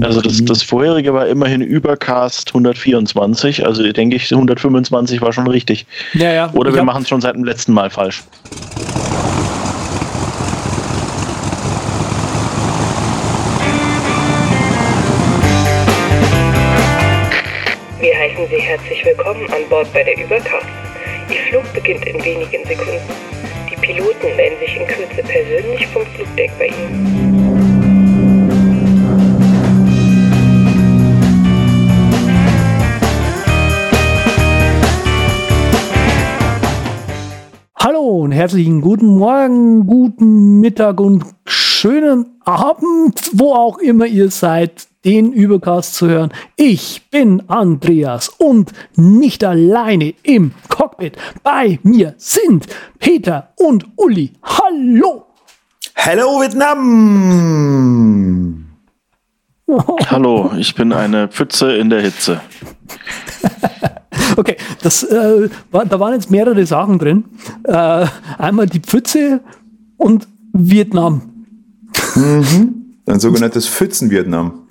Also das, das vorherige war immerhin Übercast 124, also denke ich 125 war schon richtig. Ja, ja. Oder wir machen es schon seit dem letzten Mal falsch. Mittag und schönen Abend, wo auch immer ihr seid, den Übercast zu hören. Ich bin Andreas und nicht alleine im Cockpit. Bei mir sind Peter und Uli. Hallo! Hello Vietnam! Hallo, ich bin eine Pfütze in der Hitze. Okay, das, äh, war, da waren jetzt mehrere Sachen drin. Äh, einmal die Pfütze und Vietnam. Ein sogenanntes Pfützen-Vietnam.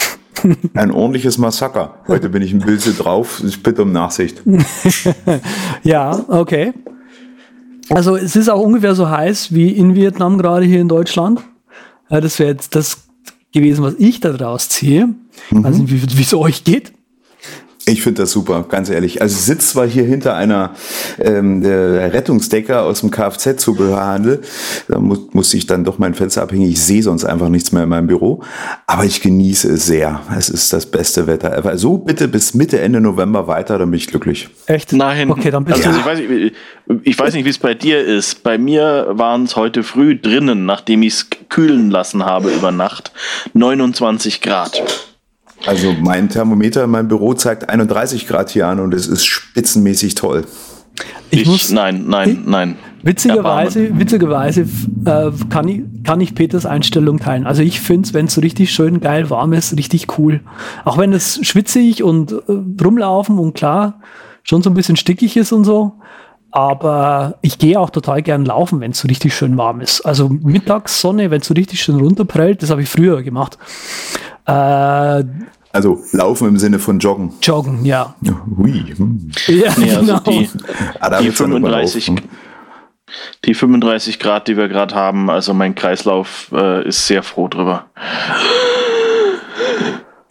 Ein ordentliches Massaker. Heute bin ich ein bisschen drauf. Ich bitte um Nachsicht. Ja, okay. Also es ist auch ungefähr so heiß wie in Vietnam gerade hier in Deutschland. Ja, das wäre jetzt das gewesen, was ich da draus ziehe. Ich weiß nicht, wie wie es euch geht. Ich finde das super, ganz ehrlich. Also ich sitze zwar hier hinter einer ähm, der Rettungsdecker aus dem Kfz-Zubehörhandel. Da muss, muss ich dann doch mein Fenster abhängen. Ich sehe sonst einfach nichts mehr in meinem Büro. Aber ich genieße es sehr. Es ist das beste Wetter ever. So bitte bis Mitte, Ende November weiter, dann bin ich glücklich. Echt? Nein, Okay, dann bist also du. ich weiß nicht, ich weiß nicht, wie es bei dir ist. Bei mir waren es heute früh drinnen, nachdem ich es kühlen lassen habe über Nacht, 29 Grad. Also mein Thermometer in meinem Büro zeigt 31 Grad hier an und es ist spitzenmäßig toll. Ich Ich, muss- nein, nein, nein. Witzigerweise, witzigerweise äh, kann, ich, kann ich Peters Einstellung teilen. Also ich finde es, wenn es so richtig schön geil warm ist, richtig cool. Auch wenn es schwitzig und äh, rumlaufen und klar schon so ein bisschen stickig ist und so. Aber ich gehe auch total gern laufen, wenn es so richtig schön warm ist. Also Mittagssonne, wenn es so richtig schön runterprellt, das habe ich früher gemacht. Äh, Also laufen im Sinne von joggen. joggen, ja. Hui. Hm. Ja, Nee, also genau. die, Ah, die wird's dann aber 35, laufen. die 35 Grad, die wir gerade haben, also mein Kreislauf äh, ist sehr froh drüber.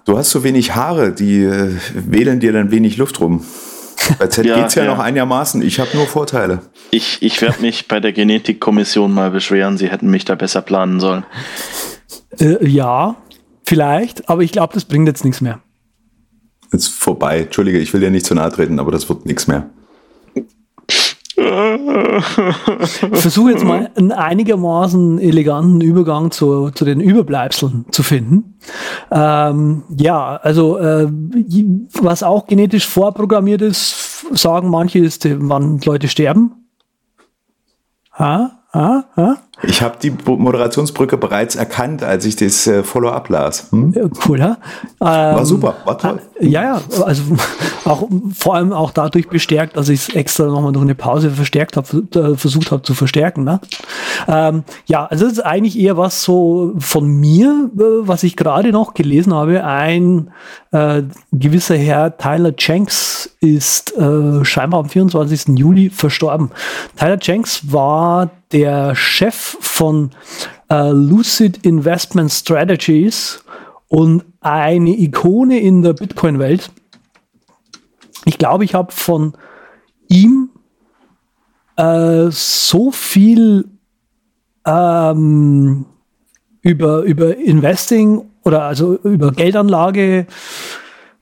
Du hast so wenig Haare, die äh, wählen dir dann wenig Luft rum. Bei Z Ja, geht's ja, ja. noch einigermaßen. Ich habe nur Vorteile. Ich, ich werde mich bei der Genetikkommission mal beschweren, sie hätten mich da besser planen sollen. Äh, ja, vielleicht, aber ich glaube, das bringt jetzt nichts mehr. Ist vorbei. Entschuldige, ich will dir nicht zu nahe treten, aber das wird nichts mehr. Ich versuche jetzt mal einen einigermaßen eleganten Übergang zu, zu den Überbleibseln zu finden. Ähm, ja, also äh, was auch genetisch vorprogrammiert ist, sagen manche, ist, wann Leute sterben. Ha? Ha? Ha? Ich habe die Moderationsbrücke bereits erkannt, als ich das äh, Follow-up las. Hm? Cool, ja? War Ähm, super, war toll. Ja, ja, also auch vor allem auch dadurch bestärkt, dass ich es extra nochmal durch eine Pause verstärkt habe, äh, versucht habe zu verstärken. Ne? Ähm, ja, also das ist eigentlich eher was so von mir, äh, was ich gerade noch gelesen habe. Ein äh, gewisser Herr Tyler Jenks ist äh, scheinbar am 24. Juli verstorben. Tyler Jenks war der Chef von äh, Lucid Investment Strategies und eine Ikone in der Bitcoin-Welt. Ich glaube, ich habe von ihm äh, so viel ähm, über, über Investing oder also über Geldanlage,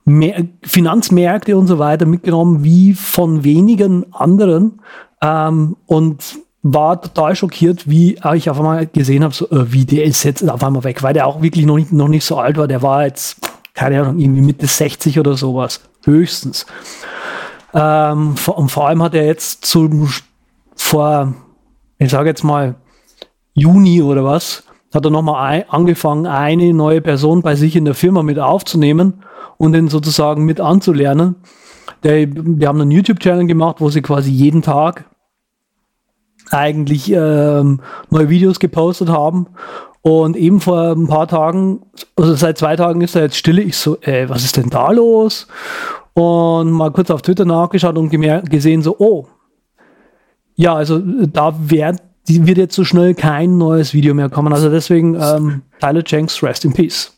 mehr, Finanzmärkte und so weiter mitgenommen, wie von wenigen anderen. Ähm, und war total schockiert, wie ich auf einmal gesehen habe, so, äh, wie der ist jetzt auf einmal weg, weil der auch wirklich noch nicht, noch nicht so alt war. Der war jetzt, keine Ahnung, irgendwie Mitte 60 oder sowas, höchstens. Ähm, und vor allem hat er jetzt zum, vor, ich sage jetzt mal, Juni oder was, hat er nochmal angefangen, eine neue Person bei sich in der Firma mit aufzunehmen und den sozusagen mit anzulernen. Der, wir haben einen YouTube-Channel gemacht, wo sie quasi jeden Tag eigentlich ähm, neue Videos gepostet haben Und eben vor ein paar Tagen, also seit zwei Tagen ist er jetzt stille. Ich so, äh, was ist denn da los? Und mal kurz auf Twitter nachgeschaut und gesehen so, oh, ja, also da wird, wird jetzt so schnell kein neues Video mehr kommen. Also deswegen ähm, Tyler Jenks, rest in peace.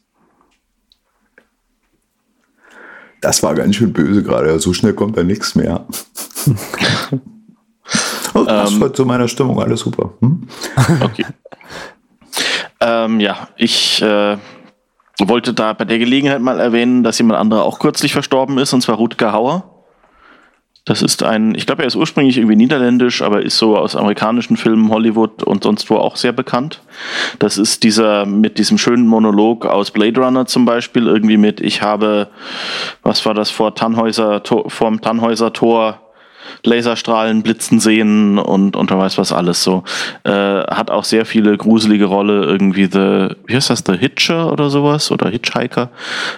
Das war ganz schön böse gerade. So schnell kommt da nichts mehr. oh, das ähm, zu meiner Stimmung alles super. Hm? Okay. ähm, ja, ich äh, wollte da bei der Gelegenheit mal erwähnen, dass jemand anderer auch kürzlich verstorben ist, und zwar Rutger Hauer. Das ist ein, ich glaube, er ist ursprünglich irgendwie niederländisch, aber ist so aus amerikanischen Filmen, Hollywood und sonst wo auch sehr bekannt. Das ist dieser mit diesem schönen Monolog aus Blade Runner zum Beispiel, irgendwie mit, ich habe, was war das, vor Tannhäuser, vorm Tannhäuser Tor Laserstrahlen blitzen sehen und, und wer weiß was alles so. Äh, hat auch sehr viele gruselige Rolle, irgendwie The, wie heißt das, The Hitcher oder sowas oder Hitchhiker.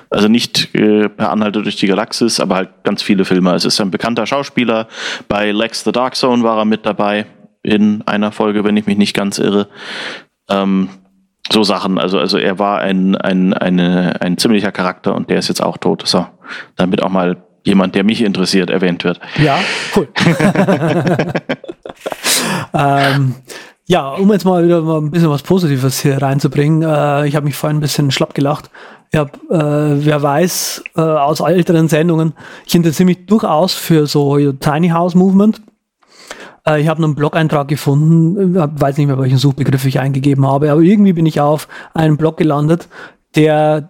Also nicht äh, per Anhalter durch die Galaxis, aber halt ganz viele Filme. Es ist ein bekannter Schauspieler. Bei Lex the Dark Zone war er mit dabei in einer Folge, wenn ich mich nicht ganz irre. Ähm, so Sachen. Also, also er war ein, ein, eine, ein ziemlicher Charakter und der ist jetzt auch tot. So, damit auch mal jemand, der mich interessiert, erwähnt wird. Ja, cool. ähm, ja, um jetzt mal wieder mal ein bisschen was Positives hier reinzubringen. Äh, ich habe mich vorhin ein bisschen schlapp gelacht. Ich hab, äh, wer weiß, äh, aus älteren Sendungen, ich interessiere mich durchaus für so Tiny House Movement. Äh, ich habe einen Blog-Eintrag gefunden, weiß nicht mehr, welchen Suchbegriff ich eingegeben habe, aber irgendwie bin ich auf einen Blog gelandet, der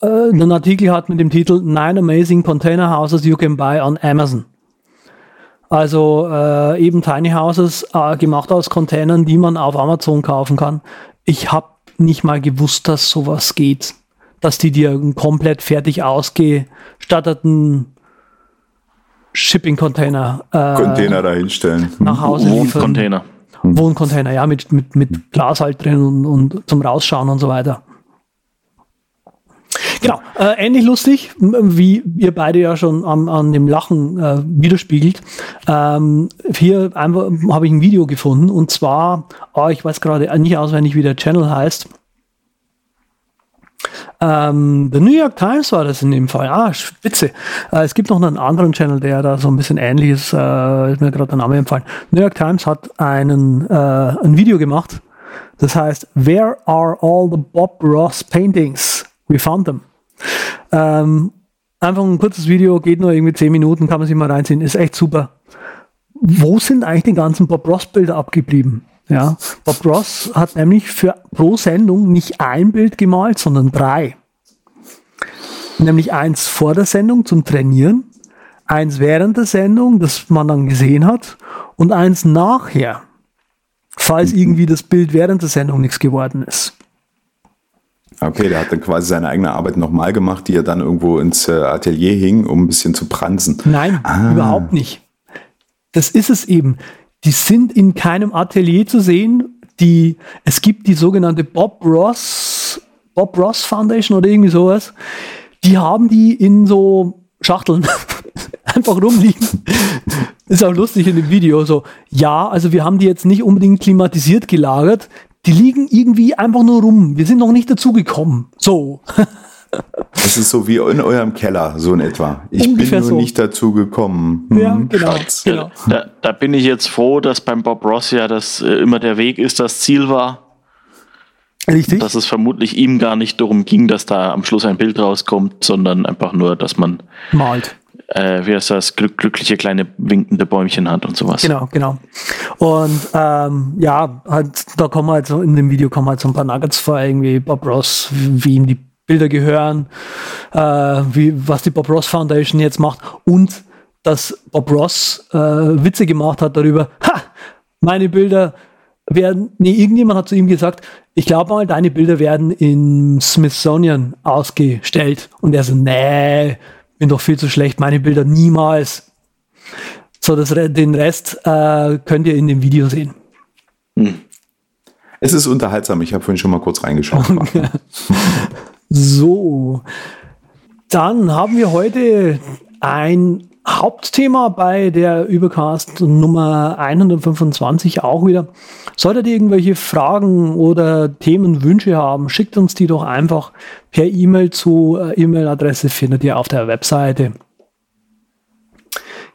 äh, einen Artikel hat mit dem Titel Nine Amazing Container Houses You Can Buy on Amazon. Also äh, eben Tiny Houses äh, gemacht aus Containern, die man auf Amazon kaufen kann. Ich habe nicht mal gewusst, dass sowas geht. Dass die dir einen komplett fertig ausgestatteten Shipping-Container äh, Container dahinstellen. Nach Hause Wohncontainer. Wohncontainer, ja, mit, mit, mit Glas halt drin und, und zum Rausschauen und so weiter. Äh, ähnlich lustig, wie ihr beide ja schon an, an dem Lachen äh, widerspiegelt. Ähm, hier habe ich ein Video gefunden und zwar, oh, ich weiß gerade nicht auswendig, wie der Channel heißt. Ähm, The New York Times war das in dem Fall. Ah, spitze. Äh, es gibt noch einen anderen Channel, der da so ein bisschen ähnlich ist. Äh, ist mir gerade der Name empfallen. New York Times hat einen, äh, ein Video gemacht. Das heißt, Where are all the Bob Ross paintings? We found them. Ähm, einfach ein kurzes Video, geht nur irgendwie 10 Minuten, kann man sich mal reinziehen, ist echt super. Wo sind eigentlich die ganzen Bob Ross Bilder abgeblieben? Ja, Bob Ross hat nämlich für pro Sendung nicht ein Bild gemalt, sondern drei. Nämlich eins vor der Sendung zum Trainieren, eins während der Sendung, das man dann gesehen hat, und eins nachher, falls irgendwie das Bild während der Sendung nichts geworden ist. Okay, der hat dann quasi seine eigene Arbeit nochmal gemacht, die er dann irgendwo ins äh, Atelier hing, um ein bisschen zu pranzen. Nein, ah. überhaupt nicht. Das ist es eben. Die sind in keinem Atelier zu sehen. Die, es gibt die sogenannte Bob Ross, Bob Ross Foundation oder irgendwie sowas. Die haben die in so Schachteln einfach rumliegen. Ist auch lustig in dem Video. So, ja, also wir haben die jetzt nicht unbedingt klimatisiert gelagert die liegen irgendwie einfach nur rum. Wir sind noch nicht dazu gekommen. So. Das ist so wie in eurem Keller, so in etwa. Ich Ungefähr bin nur so. nicht dazu gekommen. Hm, ja, genau. genau. Da, da, bin ich jetzt froh, dass beim Bob Ross ja das äh, immer der Weg ist, das Ziel war. Richtig. Dass es vermutlich ihm gar nicht darum ging, dass da am Schluss ein Bild rauskommt, sondern einfach nur, dass man malt äh, wie heißt das, glück, glückliche kleine winkende Bäumchen hat und sowas. Genau, genau. Und ähm, ja, halt, da kommen halt so, in dem Video kommen halt so ein paar Nuggets vor, irgendwie Bob Ross, wie ihm die Bilder gehören, äh, wie, was die Bob Ross Foundation jetzt macht und dass Bob Ross äh, Witze gemacht hat darüber, ha, meine Bilder werden, nee, irgendjemand hat zu ihm gesagt, ich glaube mal, deine Bilder werden im Smithsonian ausgestellt. Und er so, nee, bin doch viel zu schlecht, meine Bilder niemals. So, das, den Rest äh, könnt ihr in dem Video sehen. Hm. Es ist unterhaltsam, ich habe vorhin schon mal kurz reingeschaut. so, dann haben wir heute ein Hauptthema bei der Übercast Nummer 125 auch wieder. Solltet ihr irgendwelche Fragen oder Themenwünsche haben, schickt uns die doch einfach per E-Mail zu äh, E-Mail-Adresse findet ihr auf der Webseite.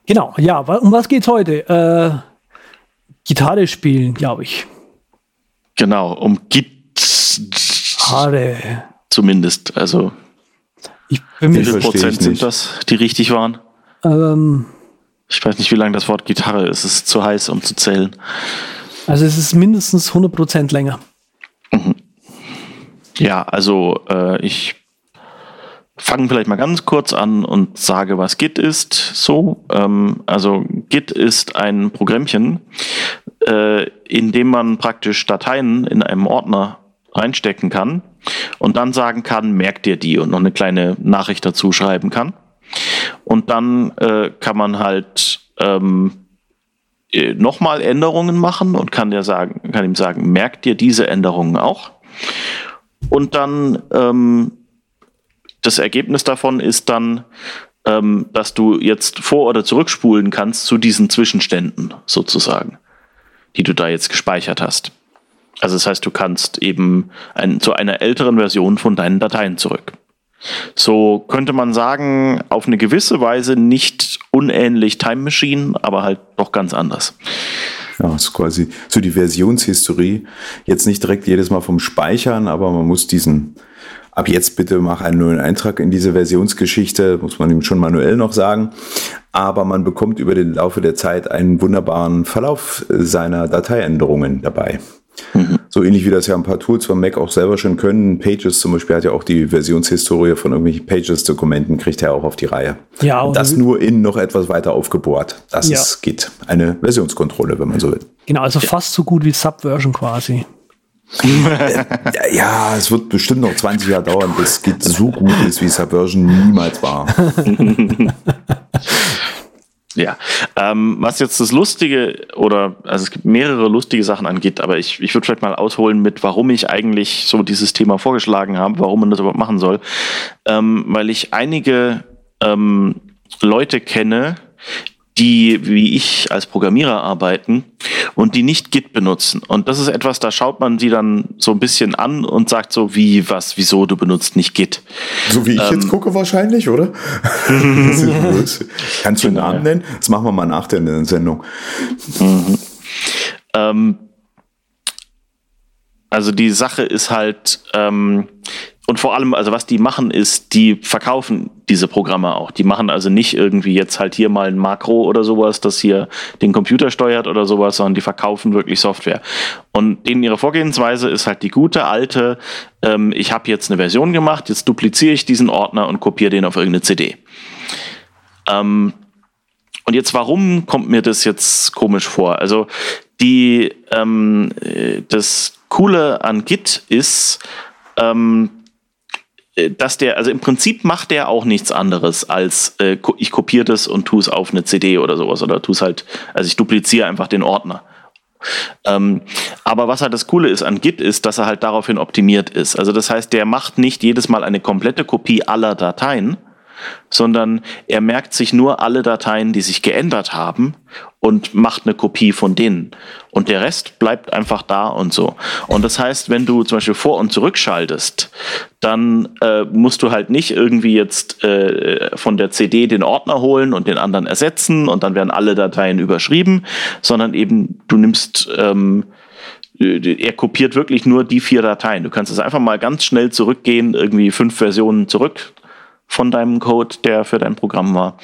Genau, ja, um was geht's heute? Äh, Gitarre spielen, glaube ich. Genau, um Gitarre. Zumindest, also ich bin wie viel Prozent sind das, die richtig waren? Ähm, ich weiß nicht, wie lang das Wort Gitarre ist. Es ist zu heiß, um zu zählen. Also es ist mindestens 100 Prozent länger. Mhm. Ja, also äh, ich fange vielleicht mal ganz kurz an und sage, was Git ist. So, ähm, also Git ist ein Programmchen, äh, in dem man praktisch Dateien in einem Ordner reinstecken kann und dann sagen kann, merkt dir die und noch eine kleine Nachricht dazu schreiben kann. Und dann äh, kann man halt ähm, äh, nochmal Änderungen machen und kann, der sagen, kann ihm sagen, merkt dir diese Änderungen auch. Und dann ähm, das Ergebnis davon ist dann, ähm, dass du jetzt vor- oder zurückspulen kannst zu diesen Zwischenständen sozusagen, die du da jetzt gespeichert hast. Also das heißt, du kannst eben ein, zu einer älteren Version von deinen Dateien zurück. So könnte man sagen, auf eine gewisse Weise nicht unähnlich Time Machine, aber halt doch ganz anders. Ja, ist quasi so die Versionshistorie. Jetzt nicht direkt jedes Mal vom Speichern, aber man muss diesen, ab jetzt bitte mach einen neuen Eintrag in diese Versionsgeschichte, muss man ihm schon manuell noch sagen. Aber man bekommt über den Laufe der Zeit einen wunderbaren Verlauf seiner Dateiänderungen dabei. Mhm. So ähnlich wie das ja ein paar Tools von Mac auch selber schon können. Pages zum Beispiel hat ja auch die Versionshistorie von irgendwelchen Pages-Dokumenten, kriegt er auch auf die Reihe. Ja, und das nur in noch etwas weiter aufgebohrt. Das ja. ist Git. Eine Versionskontrolle, wenn man so will. Genau, also fast so gut wie Subversion quasi. Ja, es wird bestimmt noch 20 Jahre dauern, bis Git so gut ist, wie Subversion niemals war. Ja, ähm, was jetzt das Lustige oder also es gibt mehrere lustige Sachen angeht, aber ich, ich würde vielleicht mal ausholen mit, warum ich eigentlich so dieses Thema vorgeschlagen habe, warum man das überhaupt machen soll, ähm, weil ich einige ähm, Leute kenne, die wie ich als Programmierer arbeiten und die nicht Git benutzen. Und das ist etwas, da schaut man sie dann so ein bisschen an und sagt so, wie, was, wieso du benutzt nicht Git. So wie ich ähm, jetzt gucke wahrscheinlich, oder? Kannst du einen Namen nennen? Das machen wir mal nach der Sendung. Mhm. Ähm, also die Sache ist halt, ähm, und vor allem, also was die machen, ist, die verkaufen diese Programme auch. Die machen also nicht irgendwie jetzt halt hier mal ein Makro oder sowas, das hier den Computer steuert oder sowas, sondern die verkaufen wirklich Software. Und denen ihre Vorgehensweise ist halt die gute alte, ähm, ich habe jetzt eine Version gemacht, jetzt dupliziere ich diesen Ordner und kopiere den auf irgendeine CD. Ähm, und jetzt, warum kommt mir das jetzt komisch vor? Also die, ähm, äh, das Coole an Git ist, ähm, äh, dass der, also im Prinzip macht der auch nichts anderes als äh, ich kopiere das und tue es auf eine CD oder sowas oder tue es halt, also ich dupliziere einfach den Ordner. Ähm, aber was halt das Coole ist an Git ist, dass er halt daraufhin optimiert ist. Also das heißt, der macht nicht jedes Mal eine komplette Kopie aller Dateien, sondern er merkt sich nur alle Dateien, die sich geändert haben und macht eine Kopie von denen. Und der Rest bleibt einfach da und so. Und das heißt, wenn du zum Beispiel vor- und zurückschaltest, dann äh, musst du halt nicht irgendwie jetzt äh, von der CD den Ordner holen und den anderen ersetzen und dann werden alle Dateien überschrieben, sondern eben du nimmst ähm, äh, er kopiert wirklich nur die vier Dateien. Du kannst es einfach mal ganz schnell zurückgehen, irgendwie fünf Versionen zurück, von deinem Code, der für dein Programm war.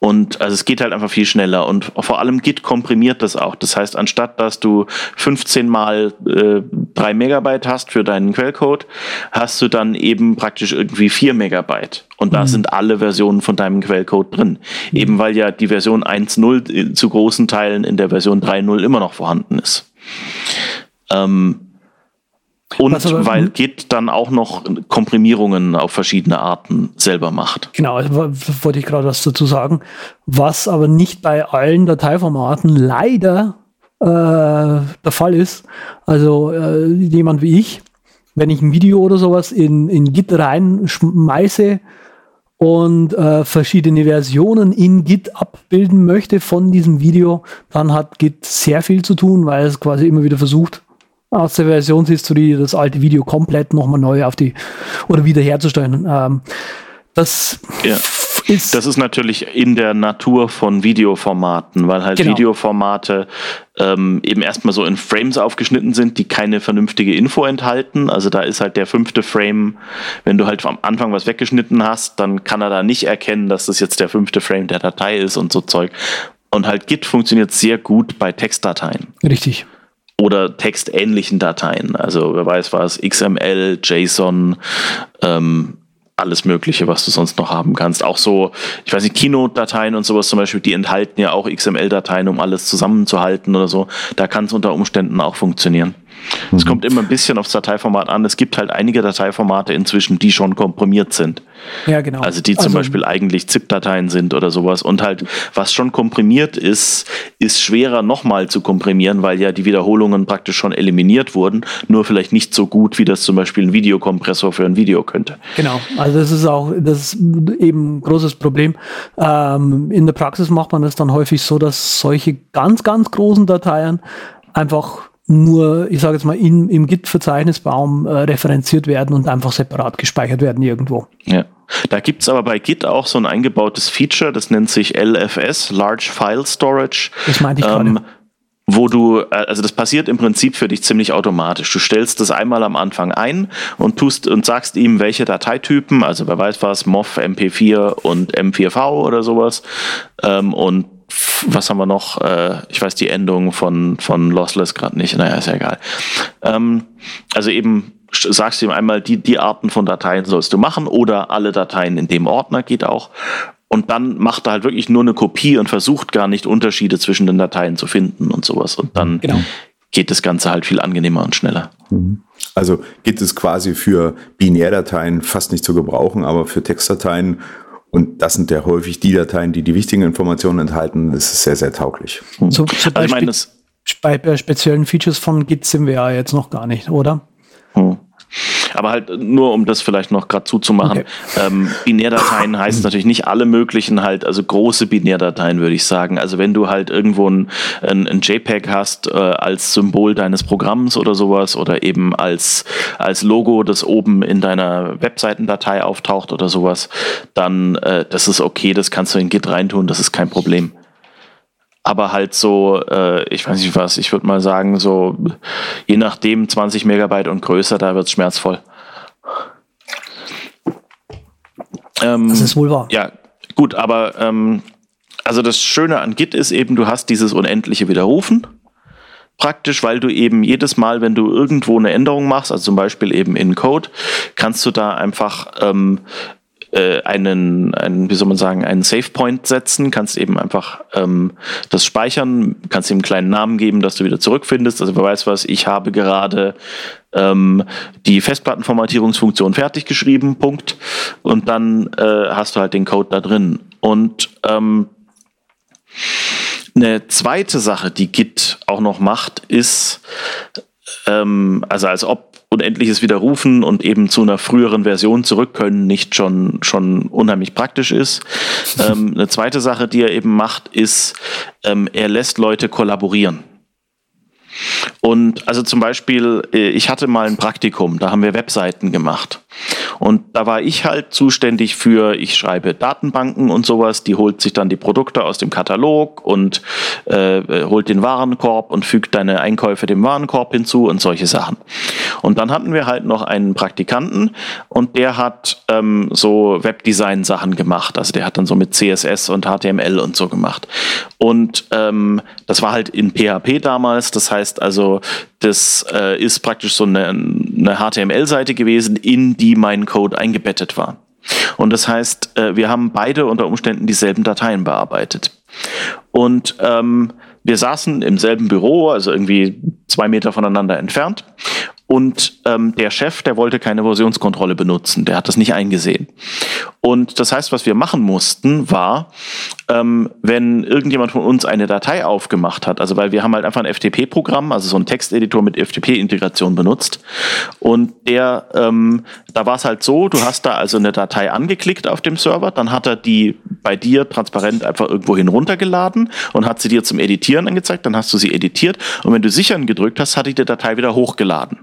Und also es geht halt einfach viel schneller und vor allem Git komprimiert das auch. Das heißt, anstatt dass du 15 mal äh, 3 Megabyte hast für deinen Quellcode, hast du dann eben praktisch irgendwie 4 Megabyte. Und da mhm. sind alle Versionen von deinem Quellcode drin. Mhm. Eben weil ja die Version 1.0 zu großen Teilen in der Version 3.0 immer noch vorhanden ist. Ähm, und aber, weil Git dann auch noch Komprimierungen auf verschiedene Arten selber macht. Genau, also wollte ich gerade was dazu sagen. Was aber nicht bei allen Dateiformaten leider äh, der Fall ist. Also äh, jemand wie ich, wenn ich ein Video oder sowas in, in Git reinschmeiße und äh, verschiedene Versionen in Git abbilden möchte von diesem Video, dann hat Git sehr viel zu tun, weil es quasi immer wieder versucht, aus der Versionshistorie das alte Video komplett nochmal neu auf die oder wiederherzustellen. Ähm, das ja. ist. Das ist natürlich in der Natur von Videoformaten, weil halt genau. Videoformate ähm, eben erstmal so in Frames aufgeschnitten sind, die keine vernünftige Info enthalten. Also da ist halt der fünfte Frame, wenn du halt am Anfang was weggeschnitten hast, dann kann er da nicht erkennen, dass das jetzt der fünfte Frame der Datei ist und so Zeug. Und halt Git funktioniert sehr gut bei Textdateien. Richtig oder textähnlichen Dateien. Also wer weiß was, XML, JSON, ähm, alles Mögliche, was du sonst noch haben kannst. Auch so, ich weiß nicht, Keynote-Dateien und sowas zum Beispiel, die enthalten ja auch XML-Dateien, um alles zusammenzuhalten oder so. Da kann es unter Umständen auch funktionieren. Es mhm. kommt immer ein bisschen aufs Dateiformat an. Es gibt halt einige Dateiformate inzwischen, die schon komprimiert sind. Ja, genau. Also die zum also, Beispiel eigentlich ZIP-Dateien sind oder sowas. Und halt, was schon komprimiert ist, ist schwerer nochmal zu komprimieren, weil ja die Wiederholungen praktisch schon eliminiert wurden. Nur vielleicht nicht so gut, wie das zum Beispiel ein Videokompressor für ein Video könnte. Genau. Also das ist auch, das ist eben ein großes Problem. Ähm, in der Praxis macht man es dann häufig so, dass solche ganz, ganz großen Dateien einfach nur, ich sage jetzt mal, in, im Git-Verzeichnisbaum äh, referenziert werden und einfach separat gespeichert werden irgendwo. Ja. Da gibt's aber bei Git auch so ein eingebautes Feature, das nennt sich LFS, Large File Storage. Das meinte ich ähm, gerade. Wo du, äh, also das passiert im Prinzip für dich ziemlich automatisch. Du stellst das einmal am Anfang ein und tust und sagst ihm, welche Dateitypen, also wer weiß was, MOV, MP4 und M4V oder sowas, ähm, und was haben wir noch? Äh, ich weiß die Endung von, von Lossless gerade nicht. Naja, ist ja egal. Ähm, also eben sagst du ihm einmal, die, die Arten von Dateien sollst du machen oder alle Dateien in dem Ordner geht auch. Und dann macht er halt wirklich nur eine Kopie und versucht gar nicht Unterschiede zwischen den Dateien zu finden und sowas. Und dann genau. geht das Ganze halt viel angenehmer und schneller. Mhm. Also geht es quasi für Binärdateien fast nicht zu gebrauchen, aber für Textdateien und das sind ja häufig die Dateien, die die wichtigen Informationen enthalten. Das ist sehr, sehr tauglich. So, zum also ich meine, bei speziellen Features von Git sind wir ja jetzt noch gar nicht, oder? Hm. Aber halt nur, um das vielleicht noch gerade zuzumachen. Okay. Ähm, Binärdateien heißt natürlich nicht alle möglichen halt, also große Binärdateien würde ich sagen. Also wenn du halt irgendwo ein, ein, ein JPEG hast äh, als Symbol deines Programms oder sowas oder eben als, als Logo, das oben in deiner Webseitendatei auftaucht oder sowas, dann äh, das ist okay, das kannst du in Git reintun, das ist kein Problem aber halt so, äh, ich weiß nicht was, ich würde mal sagen, so je nachdem 20 Megabyte und größer, da wird es schmerzvoll. Ähm, das ist wohl wahr. Ja, gut, aber ähm, also das Schöne an Git ist eben, du hast dieses unendliche Widerrufen. Praktisch, weil du eben jedes Mal, wenn du irgendwo eine Änderung machst, also zum Beispiel eben in Code, kannst du da einfach ähm, äh, einen, einen, wie soll man sagen, einen Save Point setzen, kannst eben einfach ähm, das speichern, kannst ihm einen kleinen Namen geben, dass du wieder zurückfindest. Also wer weiß was, ich habe gerade ähm, die Festplattenformatierungsfunktion fertig geschrieben, Punkt. Und dann äh, hast du halt den Code da drin. Und ähm, eine zweite Sache, die Git auch noch macht, ist, ähm, also als ob unendliches Widerrufen und eben zu einer früheren Version zurück können nicht schon, schon unheimlich praktisch ist. ähm, eine zweite Sache, die er eben macht, ist, ähm, er lässt Leute kollaborieren. Und also zum Beispiel, äh, ich hatte mal ein Praktikum, da haben wir Webseiten gemacht. Und da war ich halt zuständig für, ich schreibe Datenbanken und sowas, die holt sich dann die Produkte aus dem Katalog und äh, holt den Warenkorb und fügt deine Einkäufe dem Warenkorb hinzu und solche Sachen. Und dann hatten wir halt noch einen Praktikanten und der hat ähm, so Webdesign-Sachen gemacht. Also der hat dann so mit CSS und HTML und so gemacht. Und ähm, das war halt in PHP damals, das heißt also, das äh, ist praktisch so eine, eine HTML-Seite gewesen, in die mein Code eingebettet war. Und das heißt, äh, wir haben beide unter Umständen dieselben Dateien bearbeitet. Und ähm, wir saßen im selben Büro, also irgendwie zwei Meter voneinander entfernt. Und ähm, der Chef, der wollte keine Versionskontrolle benutzen, der hat das nicht eingesehen. Und das heißt, was wir machen mussten, war, ähm, wenn irgendjemand von uns eine Datei aufgemacht hat, also weil wir haben halt einfach ein FTP-Programm, also so ein Texteditor mit FTP-Integration benutzt. Und der, ähm, da war es halt so, du hast da also eine Datei angeklickt auf dem Server, dann hat er die bei dir transparent einfach irgendwohin runtergeladen und hat sie dir zum Editieren angezeigt, dann hast du sie editiert und wenn du sichern gedrückt hast, hat die Datei wieder hochgeladen.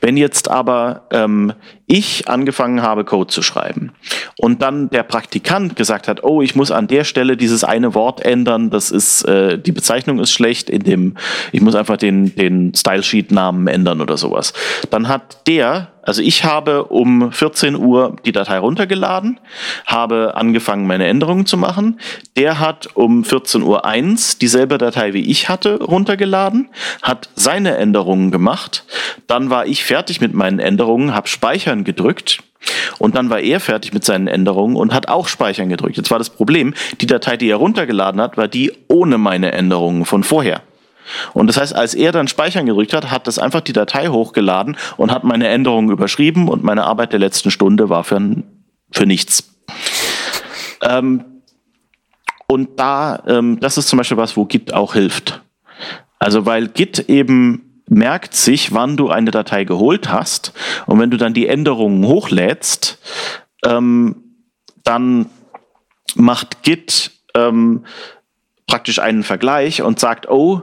Wenn jetzt aber ähm, ich angefangen habe, Code zu schreiben und dann der Praktikant gesagt hat, oh, ich muss an der Stelle dieses eine Wort ändern, das ist, äh, die Bezeichnung ist schlecht, in dem, ich muss einfach den, den Style-Sheet-Namen ändern oder sowas, dann hat der also ich habe um 14 Uhr die Datei runtergeladen, habe angefangen, meine Änderungen zu machen. Der hat um 14 Uhr eins dieselbe Datei wie ich hatte runtergeladen, hat seine Änderungen gemacht. Dann war ich fertig mit meinen Änderungen, habe Speichern gedrückt. Und dann war er fertig mit seinen Änderungen und hat auch Speichern gedrückt. Jetzt war das Problem, die Datei, die er runtergeladen hat, war die ohne meine Änderungen von vorher. Und das heißt, als er dann Speichern gedrückt hat, hat das einfach die Datei hochgeladen und hat meine Änderungen überschrieben und meine Arbeit der letzten Stunde war für, für nichts. Ähm, und da, ähm, das ist zum Beispiel was, wo Git auch hilft. Also weil Git eben merkt sich, wann du eine Datei geholt hast und wenn du dann die Änderungen hochlädst, ähm, dann macht Git ähm, praktisch einen Vergleich und sagt, oh,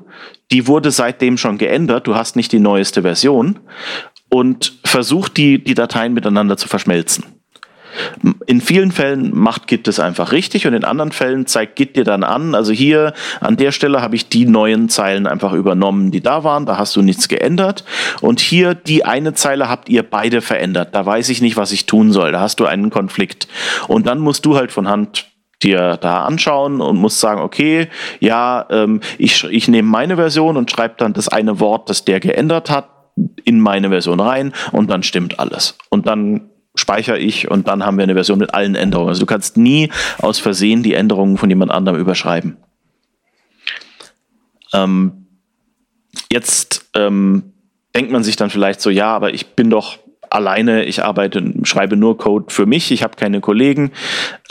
die wurde seitdem schon geändert, du hast nicht die neueste Version und versucht die, die Dateien miteinander zu verschmelzen. In vielen Fällen macht Git das einfach richtig und in anderen Fällen zeigt Git dir dann an, also hier an der Stelle habe ich die neuen Zeilen einfach übernommen, die da waren, da hast du nichts geändert. Und hier die eine Zeile habt ihr beide verändert, da weiß ich nicht, was ich tun soll, da hast du einen Konflikt. Und dann musst du halt von Hand dir da anschauen und musst sagen, okay, ja, ähm, ich, ich nehme meine Version und schreibe dann das eine Wort, das der geändert hat, in meine Version rein und dann stimmt alles. Und dann speichere ich und dann haben wir eine Version mit allen Änderungen. Also du kannst nie aus Versehen die Änderungen von jemand anderem überschreiben. Ähm, jetzt ähm, denkt man sich dann vielleicht so, ja, aber ich bin doch alleine, ich arbeite, schreibe nur Code für mich, ich habe keine Kollegen.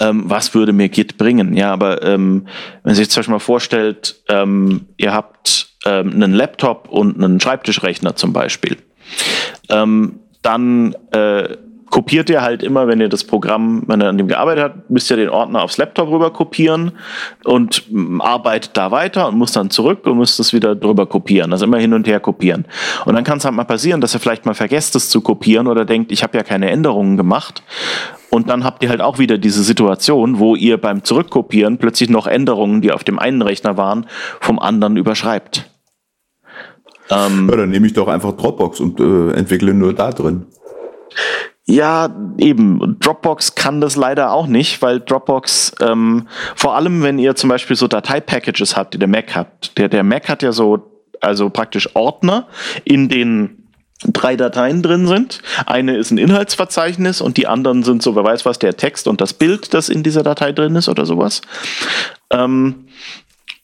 Ähm, was würde mir Git bringen? Ja, aber ähm, wenn sich zum Beispiel mal vorstellt, ähm, ihr habt ähm, einen Laptop und einen Schreibtischrechner zum Beispiel, ähm, dann äh, kopiert ihr halt immer, wenn ihr das Programm, wenn ihr an dem gearbeitet habt, müsst ihr den Ordner aufs Laptop rüber kopieren und arbeitet da weiter und muss dann zurück und müsst es wieder drüber kopieren. Also immer hin und her kopieren. Und dann kann es halt mal passieren, dass ihr vielleicht mal vergesst, es zu kopieren oder denkt, ich habe ja keine Änderungen gemacht. Und dann habt ihr halt auch wieder diese Situation, wo ihr beim Zurückkopieren plötzlich noch Änderungen, die auf dem einen Rechner waren, vom anderen überschreibt. Ähm, ja, dann nehme ich doch einfach Dropbox und äh, entwickle nur da drin. Ja, eben. Dropbox kann das leider auch nicht, weil Dropbox, ähm, vor allem wenn ihr zum Beispiel so Dateipackages habt, die der Mac habt. Der, der Mac hat ja so, also praktisch Ordner, in den drei Dateien drin sind. Eine ist ein Inhaltsverzeichnis und die anderen sind so, wer weiß was, der Text und das Bild, das in dieser Datei drin ist oder sowas. Ähm,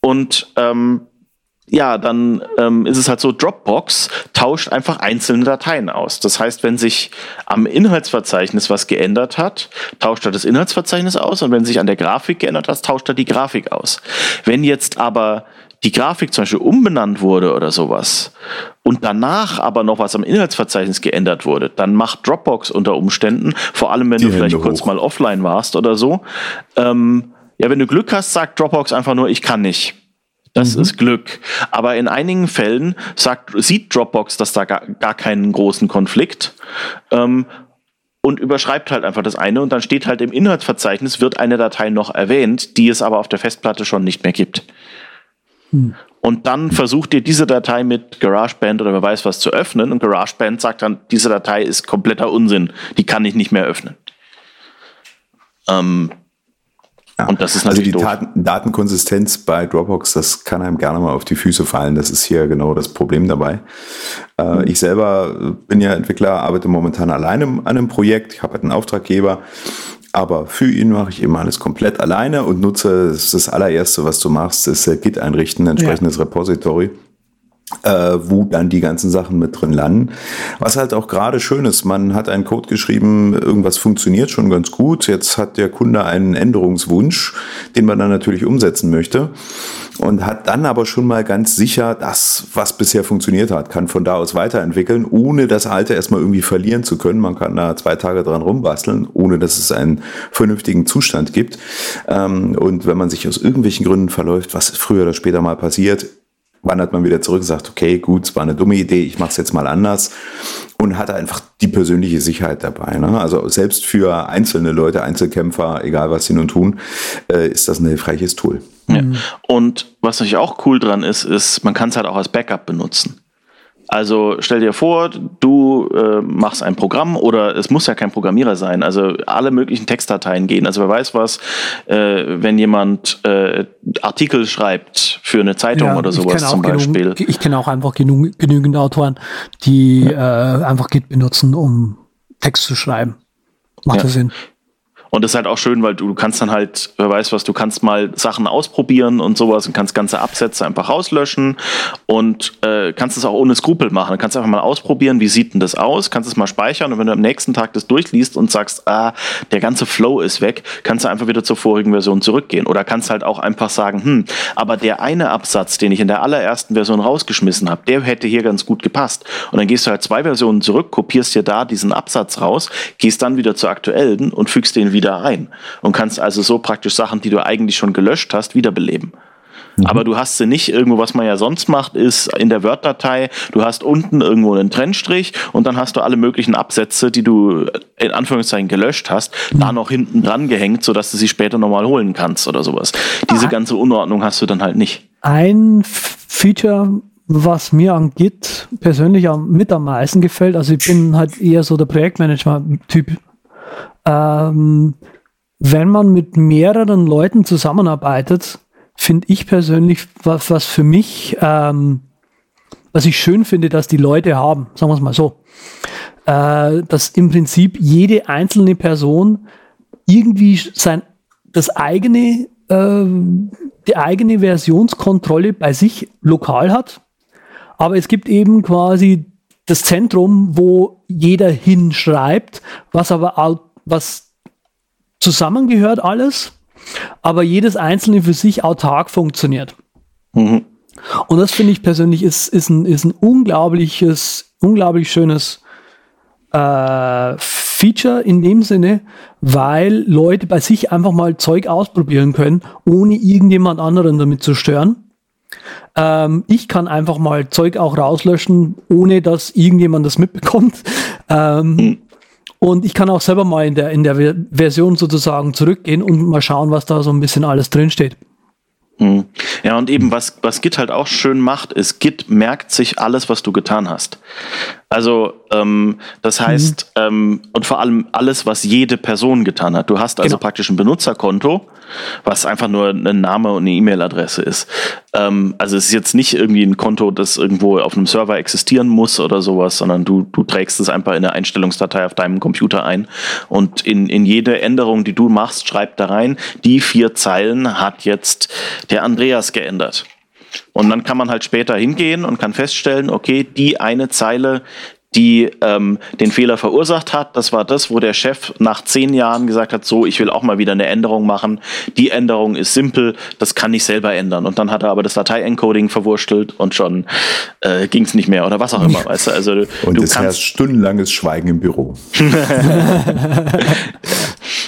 und ähm, ja, dann ähm, ist es halt so, Dropbox tauscht einfach einzelne Dateien aus. Das heißt, wenn sich am Inhaltsverzeichnis was geändert hat, tauscht er das Inhaltsverzeichnis aus und wenn sich an der Grafik geändert hat, tauscht er die Grafik aus. Wenn jetzt aber die Grafik zum Beispiel umbenannt wurde oder sowas und danach aber noch was am Inhaltsverzeichnis geändert wurde, dann macht Dropbox unter Umständen, vor allem wenn die du vielleicht kurz mal offline warst oder so, ähm, ja, wenn du Glück hast, sagt Dropbox einfach nur, ich kann nicht. Das mhm. ist Glück. Aber in einigen Fällen sagt, sieht Dropbox, dass da gar, gar keinen großen Konflikt ähm, und überschreibt halt einfach das eine und dann steht halt im Inhaltsverzeichnis, wird eine Datei noch erwähnt, die es aber auf der Festplatte schon nicht mehr gibt. Mhm. Und dann versucht ihr diese Datei mit GarageBand oder wer weiß was zu öffnen und GarageBand sagt dann, diese Datei ist kompletter Unsinn, die kann ich nicht mehr öffnen. Ähm, ja. Und das ist also natürlich also die Daten, Datenkonsistenz bei Dropbox, das kann einem gerne mal auf die Füße fallen. Das ist hier genau das Problem dabei. Äh, mhm. ich selber bin ja Entwickler, arbeite momentan alleine an einem Projekt. Ich habe halt einen Auftraggeber, aber für ihn mache ich immer alles komplett alleine und nutze das, das allererste, was du machst, ist Git einrichten, entsprechendes ja. Repository. Äh, wo dann die ganzen Sachen mit drin landen. Was halt auch gerade schön ist, man hat einen Code geschrieben, irgendwas funktioniert schon ganz gut. Jetzt hat der Kunde einen Änderungswunsch, den man dann natürlich umsetzen möchte und hat dann aber schon mal ganz sicher das, was bisher funktioniert hat, kann von da aus weiterentwickeln, ohne das alte erstmal irgendwie verlieren zu können. Man kann da zwei Tage dran rumbasteln, ohne dass es einen vernünftigen Zustand gibt. Ähm, und wenn man sich aus irgendwelchen Gründen verläuft, was früher oder später mal passiert, wandert man wieder zurück und sagt, okay, gut, es war eine dumme Idee, ich mache es jetzt mal anders und hatte einfach die persönliche Sicherheit dabei. Ne? Also selbst für einzelne Leute, Einzelkämpfer, egal was sie nun tun, äh, ist das ein hilfreiches Tool. Ja. Und was natürlich auch cool dran ist, ist, man kann es halt auch als Backup benutzen. Also stell dir vor, du äh, machst ein Programm oder es muss ja kein Programmierer sein. Also alle möglichen Textdateien gehen. Also wer weiß was, äh, wenn jemand äh, Artikel schreibt für eine Zeitung ja, oder sowas zum Beispiel. Genug, ich kenne auch einfach genug, genügend Autoren, die ja. äh, einfach Git benutzen, um Text zu schreiben. Macht ja. das Sinn? Und das ist halt auch schön, weil du, du kannst dann halt, wer weiß was, du kannst mal Sachen ausprobieren und sowas und kannst ganze Absätze einfach rauslöschen und äh, kannst es auch ohne Skrupel machen. Du kannst einfach mal ausprobieren, wie sieht denn das aus, kannst es mal speichern und wenn du am nächsten Tag das durchliest und sagst, ah, der ganze Flow ist weg, kannst du einfach wieder zur vorigen Version zurückgehen. Oder kannst halt auch einfach sagen, hm, aber der eine Absatz, den ich in der allerersten Version rausgeschmissen habe, der hätte hier ganz gut gepasst. Und dann gehst du halt zwei Versionen zurück, kopierst dir da diesen Absatz raus, gehst dann wieder zur aktuellen und fügst den wieder wieder ein und kannst also so praktisch Sachen, die du eigentlich schon gelöscht hast, wiederbeleben. Mhm. Aber du hast sie nicht irgendwo, was man ja sonst macht, ist in der Word-Datei, du hast unten irgendwo einen Trennstrich und dann hast du alle möglichen Absätze, die du in Anführungszeichen gelöscht hast, mhm. da noch hinten dran gehängt, sodass du sie später nochmal holen kannst oder sowas. Diese ah. ganze Unordnung hast du dann halt nicht. Ein Feature, was mir an Git persönlich am, mit am meisten gefällt, also ich bin halt eher so der Projektmanager-Typ ähm, wenn man mit mehreren Leuten zusammenarbeitet, finde ich persönlich, was, was für mich, ähm, was ich schön finde, dass die Leute haben, sagen wir es mal so, äh, dass im Prinzip jede einzelne Person irgendwie sein, das eigene, äh, die eigene Versionskontrolle bei sich lokal hat. Aber es gibt eben quasi das Zentrum, wo jeder hinschreibt, was aber auch was zusammengehört alles, aber jedes einzelne für sich autark funktioniert. Mhm. Und das finde ich persönlich ist, ist, ein, ist ein unglaubliches, unglaublich schönes äh, Feature in dem Sinne, weil Leute bei sich einfach mal Zeug ausprobieren können, ohne irgendjemand anderen damit zu stören. Ähm, ich kann einfach mal Zeug auch rauslöschen, ohne dass irgendjemand das mitbekommt. Ähm, mhm. Und ich kann auch selber mal in der, in der Version sozusagen zurückgehen und mal schauen, was da so ein bisschen alles drinsteht. Hm. Ja, und eben, was, was Git halt auch schön macht, ist, Git merkt sich alles, was du getan hast. Also, ähm, das heißt, mhm. ähm, und vor allem alles, was jede Person getan hat. Du hast also genau. praktisch ein Benutzerkonto, was einfach nur ein Name und eine E-Mail-Adresse ist. Ähm, also, es ist jetzt nicht irgendwie ein Konto, das irgendwo auf einem Server existieren muss oder sowas, sondern du, du trägst es einfach in eine Einstellungsdatei auf deinem Computer ein. Und in, in jede Änderung, die du machst, schreib da rein, die vier Zeilen hat jetzt der Andreas geändert. Und dann kann man halt später hingehen und kann feststellen, okay, die eine Zeile, die ähm, den Fehler verursacht hat. Das war das, wo der Chef nach zehn Jahren gesagt hat, so, ich will auch mal wieder eine Änderung machen. Die Änderung ist simpel, das kann ich selber ändern. Und dann hat er aber das Datei-Encoding verwurstelt und schon äh, ging es nicht mehr oder was auch immer. Weißt du? also, und du es herrscht stundenlanges Schweigen im Büro.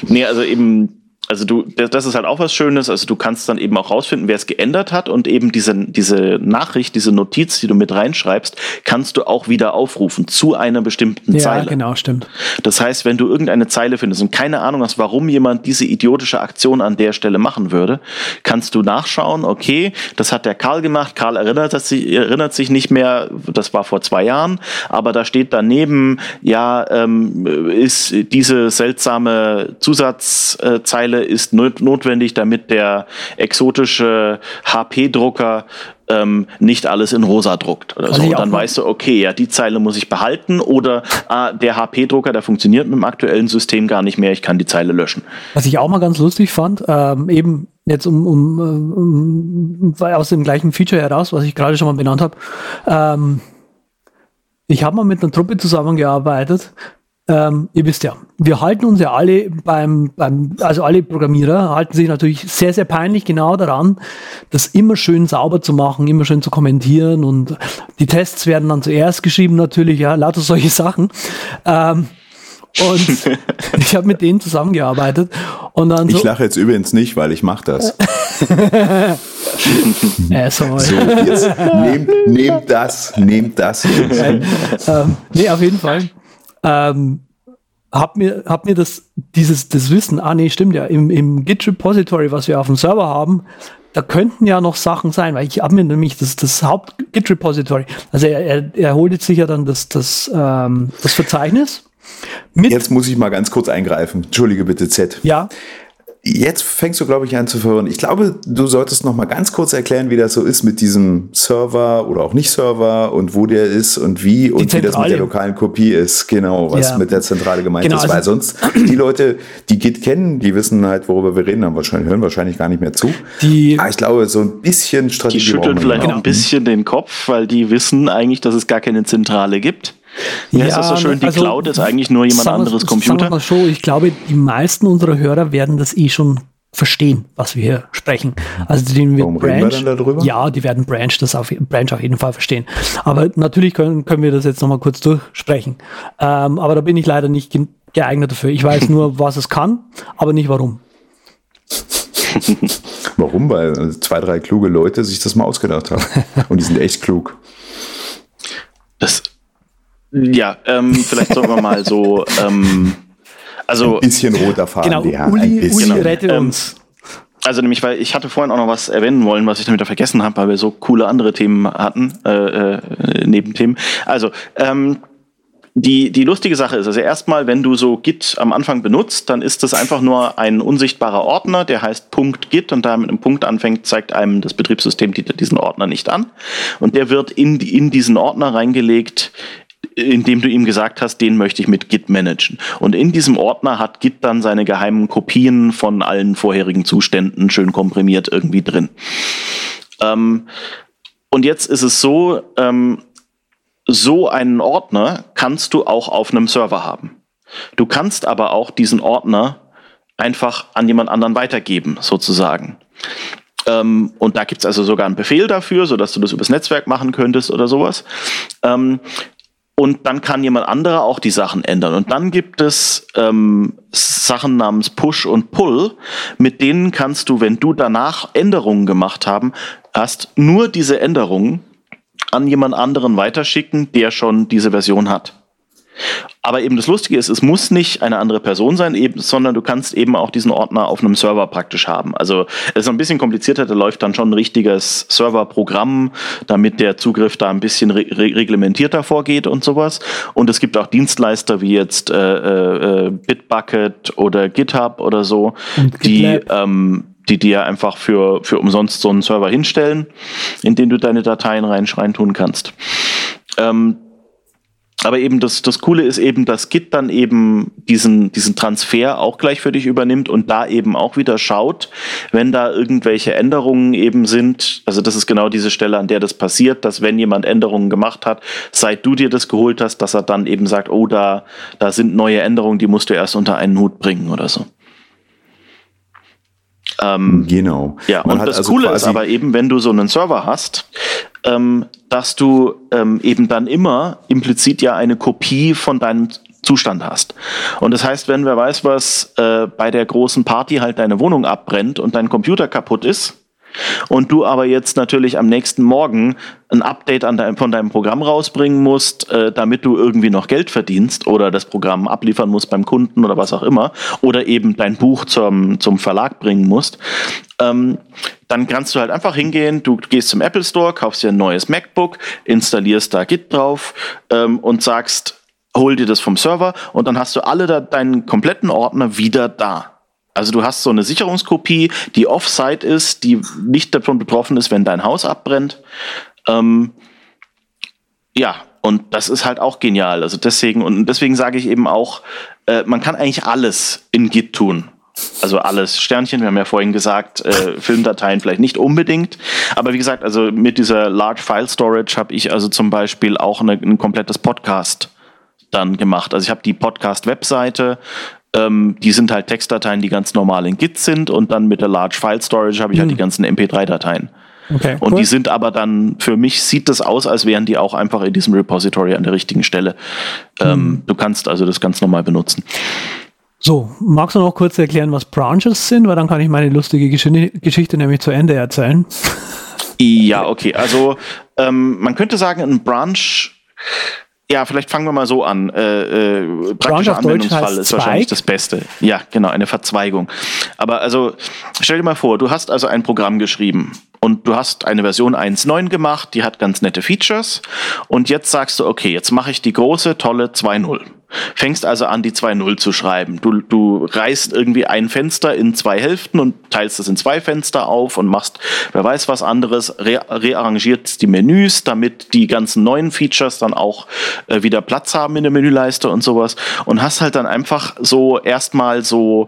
nee, also eben also du, das ist halt auch was Schönes. Also du kannst dann eben auch rausfinden, wer es geändert hat und eben diese, diese Nachricht, diese Notiz, die du mit reinschreibst, kannst du auch wieder aufrufen zu einer bestimmten ja, Zeile. Ja, genau, stimmt. Das heißt, wenn du irgendeine Zeile findest und keine Ahnung hast, warum jemand diese idiotische Aktion an der Stelle machen würde, kannst du nachschauen, okay, das hat der Karl gemacht. Karl erinnert sich, erinnert sich nicht mehr, das war vor zwei Jahren, aber da steht daneben, ja, ähm, ist diese seltsame Zusatzzeile Teile ist notwendig, damit der exotische HP-Drucker ähm, nicht alles in rosa druckt oder so. Und dann weißt du, okay, ja, die Zeile muss ich behalten oder ah, der HP-Drucker, der funktioniert mit dem aktuellen System gar nicht mehr, ich kann die Zeile löschen. Was ich auch mal ganz lustig fand, ähm, eben jetzt um, um, um, um aus dem gleichen Feature heraus, was ich gerade schon mal benannt habe. Ähm, ich habe mal mit einer Truppe zusammengearbeitet. Ähm, ihr wisst ja, wir halten uns ja alle beim, beim, also alle Programmierer halten sich natürlich sehr, sehr peinlich genau daran, das immer schön sauber zu machen, immer schön zu kommentieren und die Tests werden dann zuerst geschrieben natürlich, ja, lauter solche Sachen. Ähm, und ich habe mit denen zusammengearbeitet. Und dann ich so, lache jetzt übrigens nicht, weil ich mache das. äh, so, jetzt nehmt, nehmt das, nehmt das. ähm, nee, auf jeden Fall. Ähm, hab mir, hab mir das, dieses, das Wissen, ah nee, stimmt ja, im, im Git-Repository, was wir auf dem Server haben, da könnten ja noch Sachen sein, weil ich habe mir nämlich das, das Haupt-Git-Repository, also er, er, er holt jetzt sicher dann das, das, ähm, das Verzeichnis mit Jetzt muss ich mal ganz kurz eingreifen. Entschuldige bitte, Z. Ja. Jetzt fängst du, glaube ich, an zu verwirren. Ich glaube, du solltest noch mal ganz kurz erklären, wie das so ist mit diesem Server oder auch nicht Server und wo der ist und wie und wie das mit der lokalen Kopie ist. Genau, was ja. mit der Zentrale gemeint genau, ist. Also Weil sonst die Leute, die Git kennen, die wissen halt, worüber wir reden, haben wahrscheinlich, hören wahrscheinlich gar nicht mehr zu. Die, Aber ich glaube, so ein bisschen Strategie. Die schütteln vielleicht genau. ein bisschen den Kopf, weil die wissen eigentlich, dass es gar keine Zentrale gibt. Ja, das so schön? Die also, Cloud ist eigentlich nur jemand anderes Computer. Sagen wir mal so, ich glaube, die meisten unserer Hörer werden das eh schon verstehen, was wir hier sprechen. Also den Warum Branch, wir darüber? ja, die werden Branch das auf Branch auf jeden Fall verstehen. Aber natürlich können, können wir das jetzt nochmal kurz durchsprechen. Ähm, aber da bin ich leider nicht geeignet dafür. Ich weiß nur, was es kann, aber nicht warum. warum? Weil zwei, drei kluge Leute sich das mal ausgedacht haben. Und die sind echt klug. Das ja, ähm, vielleicht sollten wir mal so. Ähm, also, ein bisschen roter Faden. Genau, ja, Uli, Uli genau. rette ähm, uns. Also nämlich, weil ich hatte vorhin auch noch was erwähnen wollen, was ich damit vergessen habe, weil wir so coole andere Themen hatten, äh, äh, Nebenthemen. Also, ähm, die, die lustige Sache ist, also erstmal, wenn du so Git am Anfang benutzt, dann ist das einfach nur ein unsichtbarer Ordner, der heißt .git und da mit einem Punkt anfängt, zeigt einem das Betriebssystem diesen Ordner nicht an. Und der wird in, in diesen Ordner reingelegt, indem du ihm gesagt hast, den möchte ich mit Git managen. Und in diesem Ordner hat Git dann seine geheimen Kopien von allen vorherigen Zuständen schön komprimiert irgendwie drin. Ähm, und jetzt ist es so, ähm, so einen Ordner kannst du auch auf einem Server haben. Du kannst aber auch diesen Ordner einfach an jemand anderen weitergeben, sozusagen. Ähm, und da gibt es also sogar einen Befehl dafür, sodass du das übers Netzwerk machen könntest oder sowas. Ähm, und dann kann jemand anderer auch die Sachen ändern. Und dann gibt es ähm, Sachen namens Push und Pull, mit denen kannst du, wenn du danach Änderungen gemacht haben, hast, nur diese Änderungen an jemand anderen weiterschicken, der schon diese Version hat. Aber eben das Lustige ist, es muss nicht eine andere Person sein, eben, sondern du kannst eben auch diesen Ordner auf einem Server praktisch haben. Also es ist ein bisschen komplizierter, da läuft dann schon ein richtiges Serverprogramm, damit der Zugriff da ein bisschen re reglementierter vorgeht und sowas. Und es gibt auch Dienstleister wie jetzt äh, äh, Bitbucket oder GitHub oder so, die ähm, die dir einfach für, für umsonst so einen Server hinstellen, in den du deine Dateien rein, rein tun kannst. Ähm, aber eben das, das Coole ist eben, dass Git dann eben diesen, diesen Transfer auch gleich für dich übernimmt und da eben auch wieder schaut, wenn da irgendwelche Änderungen eben sind. Also das ist genau diese Stelle, an der das passiert, dass wenn jemand Änderungen gemacht hat, seit du dir das geholt hast, dass er dann eben sagt, oh, da, da sind neue Änderungen, die musst du erst unter einen Hut bringen oder so. Ähm, genau. Ja, Man und das also Coole ist aber eben, wenn du so einen Server hast, ähm, dass du ähm, eben dann immer implizit ja eine Kopie von deinem Zustand hast. Und das heißt, wenn wer weiß was äh, bei der großen Party halt deine Wohnung abbrennt und dein Computer kaputt ist, und du aber jetzt natürlich am nächsten Morgen ein Update dein, von deinem Programm rausbringen musst, äh, damit du irgendwie noch Geld verdienst oder das Programm abliefern musst beim Kunden oder was auch immer, oder eben dein Buch zum, zum Verlag bringen musst, ähm, dann kannst du halt einfach hingehen, du gehst zum Apple Store, kaufst dir ein neues MacBook, installierst da Git drauf ähm, und sagst, hol dir das vom Server und dann hast du alle da, deinen kompletten Ordner wieder da. Also du hast so eine Sicherungskopie, die offsite ist, die nicht davon betroffen ist, wenn dein Haus abbrennt. Ähm, ja, und das ist halt auch genial. Also deswegen, und deswegen sage ich eben auch, äh, man kann eigentlich alles in Git tun. Also Also alles Sternchen, wir haben ja vorhin gesagt, äh, Filmdateien vielleicht nicht unbedingt. Aber wie gesagt, also mit dieser Large File Storage habe ich also zum Beispiel auch eine, ein komplettes Podcast dann gemacht. Also ich habe die Podcast-Webseite, ähm, die sind halt Textdateien, die ganz normal in Git sind und dann mit der Large File Storage habe ich halt die ganzen MP3-Dateien. Okay, Und cool. die sind aber dann, für mich sieht das aus, als wären die auch einfach in diesem Repository an der richtigen Stelle. Ähm, du kannst also das ganz normal benutzen. So, magst du noch kurz erklären, was Branches sind? Weil dann kann ich meine lustige Gesch- Geschichte nämlich zu Ende erzählen. Ja, okay. Also ähm, man könnte sagen, ein Branch. Ja, vielleicht fangen wir mal so an. Äh, äh, praktischer Deutsch Anwendungsfall ist wahrscheinlich Zweig. das Beste. Ja, genau, eine Verzweigung. Aber also, stell dir mal vor, du hast also ein Programm geschrieben und du hast eine Version 1.9 gemacht, die hat ganz nette Features und jetzt sagst du, okay, jetzt mache ich die große, tolle 2.0. Fängst also an, die 2.0 zu schreiben. Du, du reißt irgendwie ein Fenster in zwei Hälften und teilst es in zwei Fenster auf und machst, wer weiß was anderes, re rearrangierst die Menüs, damit die ganzen neuen Features dann auch äh, wieder Platz haben in der Menüleiste und sowas. Und hast halt dann einfach so erstmal so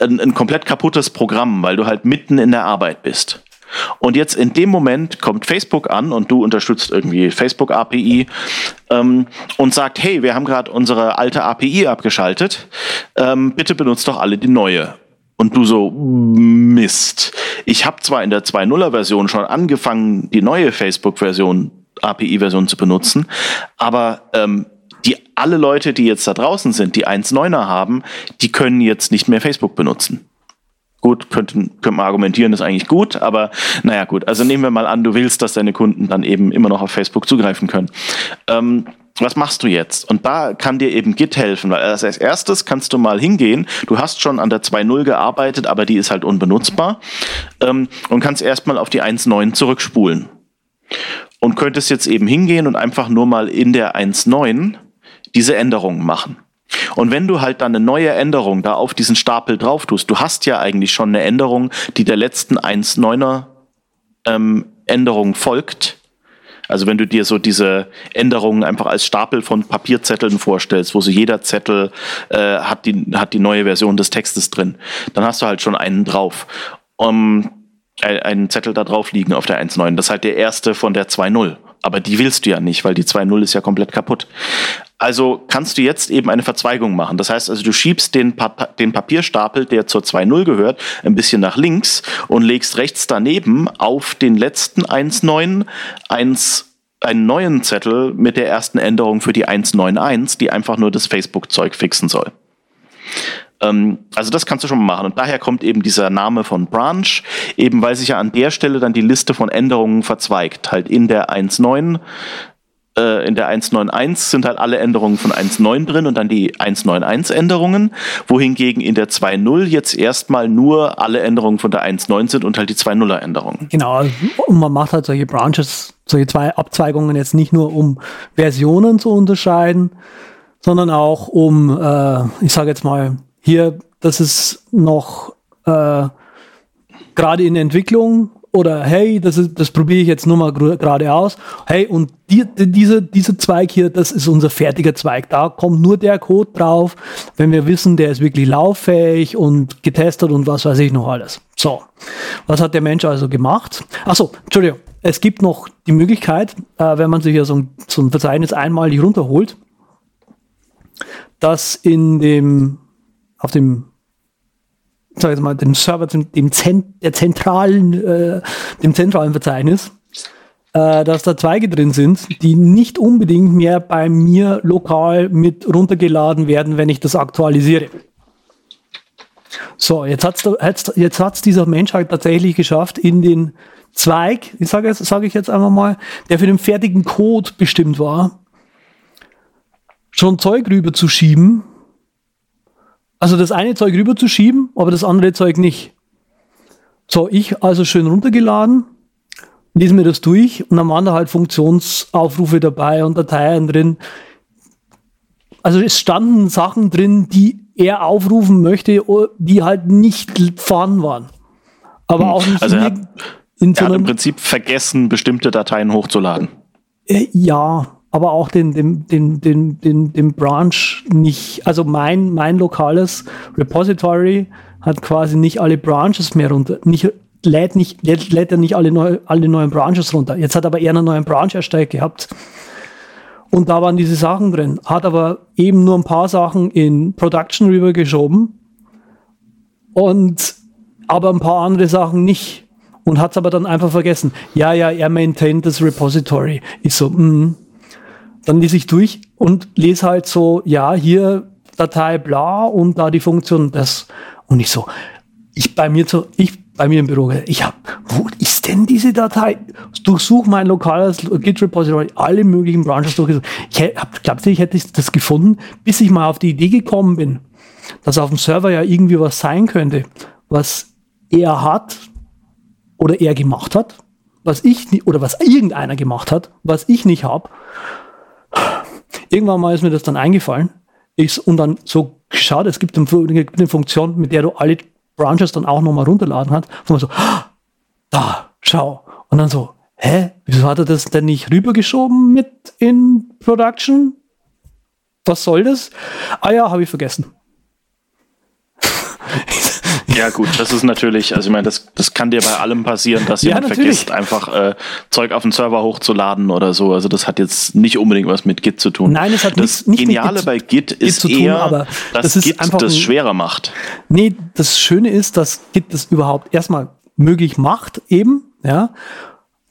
ein, ein komplett kaputtes Programm, weil du halt mitten in der Arbeit bist. Und jetzt in dem Moment kommt Facebook an und du unterstützt irgendwie Facebook API ähm, und sagt, hey, wir haben gerade unsere alte API abgeschaltet, ähm, bitte benutzt doch alle die neue. Und du so, Mist. Ich habe zwar in der 2.0er Version schon angefangen, die neue Facebook-Version, API-Version zu benutzen, aber ähm, die alle Leute, die jetzt da draußen sind, die 1.9er haben, die können jetzt nicht mehr Facebook benutzen. Gut, könnten, könnte man argumentieren, ist eigentlich gut, aber naja, gut. Also nehmen wir mal an, du willst, dass deine Kunden dann eben immer noch auf Facebook zugreifen können. Ähm, was machst du jetzt? Und da kann dir eben Git helfen, weil als erstes kannst du mal hingehen. Du hast schon an der 2.0 gearbeitet, aber die ist halt unbenutzbar. Ähm, und kannst erstmal auf die 1.9 zurückspulen. Und könntest jetzt eben hingehen und einfach nur mal in der 1.9 diese Änderungen machen. Und wenn du halt dann eine neue Änderung da auf diesen Stapel drauf tust, du hast ja eigentlich schon eine Änderung, die der letzten 1.9er ähm, Änderung folgt. Also wenn du dir so diese Änderungen einfach als Stapel von Papierzetteln vorstellst, wo so jeder Zettel äh, hat, die, hat die neue Version des Textes drin, dann hast du halt schon einen drauf. Um, ein- einen Zettel da drauf liegen auf der 1.9. Das ist halt der erste von der 2.0. Aber die willst du ja nicht, weil die 2.0 ist ja komplett kaputt. Also kannst du jetzt eben eine Verzweigung machen. Das heißt also, du schiebst den, pa den Papierstapel, der zur 2.0 gehört, ein bisschen nach links und legst rechts daneben auf den letzten 1.9 eins, einen neuen Zettel mit der ersten Änderung für die 1.9.1, die einfach nur das Facebook-Zeug fixen soll. Ähm, also das kannst du schon mal machen. Und daher kommt eben dieser Name von Branch, eben weil sich ja an der Stelle dann die Liste von Änderungen verzweigt. Halt in der 1.9 äh, in der 1.9.1 sind halt alle Änderungen von 1.9 drin und dann die 1.9.1 Änderungen, wohingegen in der 2.0 jetzt erstmal nur alle Änderungen von der 1.9 sind und halt die 2.0er Änderungen. Genau, und man macht halt solche Branches, solche zwei Abzweigungen jetzt nicht nur, um Versionen zu unterscheiden, sondern auch um, äh, ich sage jetzt mal, hier, das ist noch äh, gerade in Entwicklung oder hey, das, das probiere ich jetzt nur mal gerade aus. Hey, und die, die, diese, dieser Zweig hier, das ist unser fertiger Zweig. Da kommt nur der Code drauf, wenn wir wissen, der ist wirklich lauffähig und getestet und was weiß ich noch alles. So, was hat der Mensch also gemacht? Achso, Entschuldigung. Es gibt noch die Möglichkeit, äh, wenn man sich ja so so ein Verzeichnis einmalig runterholt, dass in dem, auf dem sag jetzt mal, dem Server, dem, Zent, der zentralen, äh, dem zentralen Verzeichnis, äh, dass da Zweige drin sind, die nicht unbedingt mehr bei mir lokal mit runtergeladen werden, wenn ich das aktualisiere. So, jetzt hat's, da- jetzt, hat's dieser Mensch halt tatsächlich geschafft, in den Zweig, ich sage sage ich jetzt einfach mal, der für den fertigen Code bestimmt war, schon Zeug rüber zu schieben, also das eine Zeug rüber zu schieben, aber das andere Zeug nicht. So, ich also schön runtergeladen, lese mir das durch und am anderen halt Funktionsaufrufe dabei und Dateien drin. Also es standen Sachen drin, die er aufrufen möchte, die halt nicht vorhanden waren. Aber auch nicht Also er hat- in so Er hat im Prinzip vergessen, bestimmte Dateien hochzuladen. Äh, ja, aber auch den, den, den, den, den, den Branch nicht, also mein, mein lokales Repository hat quasi nicht alle Branches mehr runter, nicht, lädt nicht, lädt, lädt er nicht alle, neu, alle neuen Branches runter. Jetzt hat aber er einen neuen Branch erstellt gehabt. Und da waren diese Sachen drin, hat aber eben nur ein paar Sachen in Production rübergeschoben und aber ein paar andere Sachen nicht und hat es aber dann einfach vergessen. Ja, ja, er maintaint das Repository. Ich so, mm. Dann lese ich durch und lese halt so, ja, hier Datei bla und da die Funktion das. Und ich so, ich bei mir so, ich bei mir im Büro, ich hab, wo ist denn diese Datei? Durchsuch mein lokales Git Repository, alle möglichen Branches durchgesucht. Ich hab, glaubst du, ich hätte das gefunden, bis ich mal auf die Idee gekommen bin, dass auf dem Server ja irgendwie was sein könnte, was er hat oder er gemacht hat, was ich oder was irgendeiner gemacht hat, was ich nicht habe. Irgendwann mal ist mir das dann eingefallen. Ich, und dann so geschaut, es gibt eine, Funktion, mit der du alle Branches dann auch nochmal runterladen hast. Und so, da, schau. Und dann so, hä, wieso hat er das denn nicht rübergeschoben mit in Production? Was soll das? Ah ja, habe ich vergessen. Ja, gut, das ist natürlich, also ich meine, das, das kann dir bei allem passieren, dass jemand natürlich. vergisst, einfach äh, Zeug auf den Server hochzuladen oder so. Also das hat jetzt nicht unbedingt was mit Git zu tun. Nein, es hat das nicht, nicht Geniale bei Git ist Git eher, tun, dass das Git einfach das schwerer macht. Nee, das Schöne ist, dass Git das überhaupt erstmal möglich macht, eben, ja.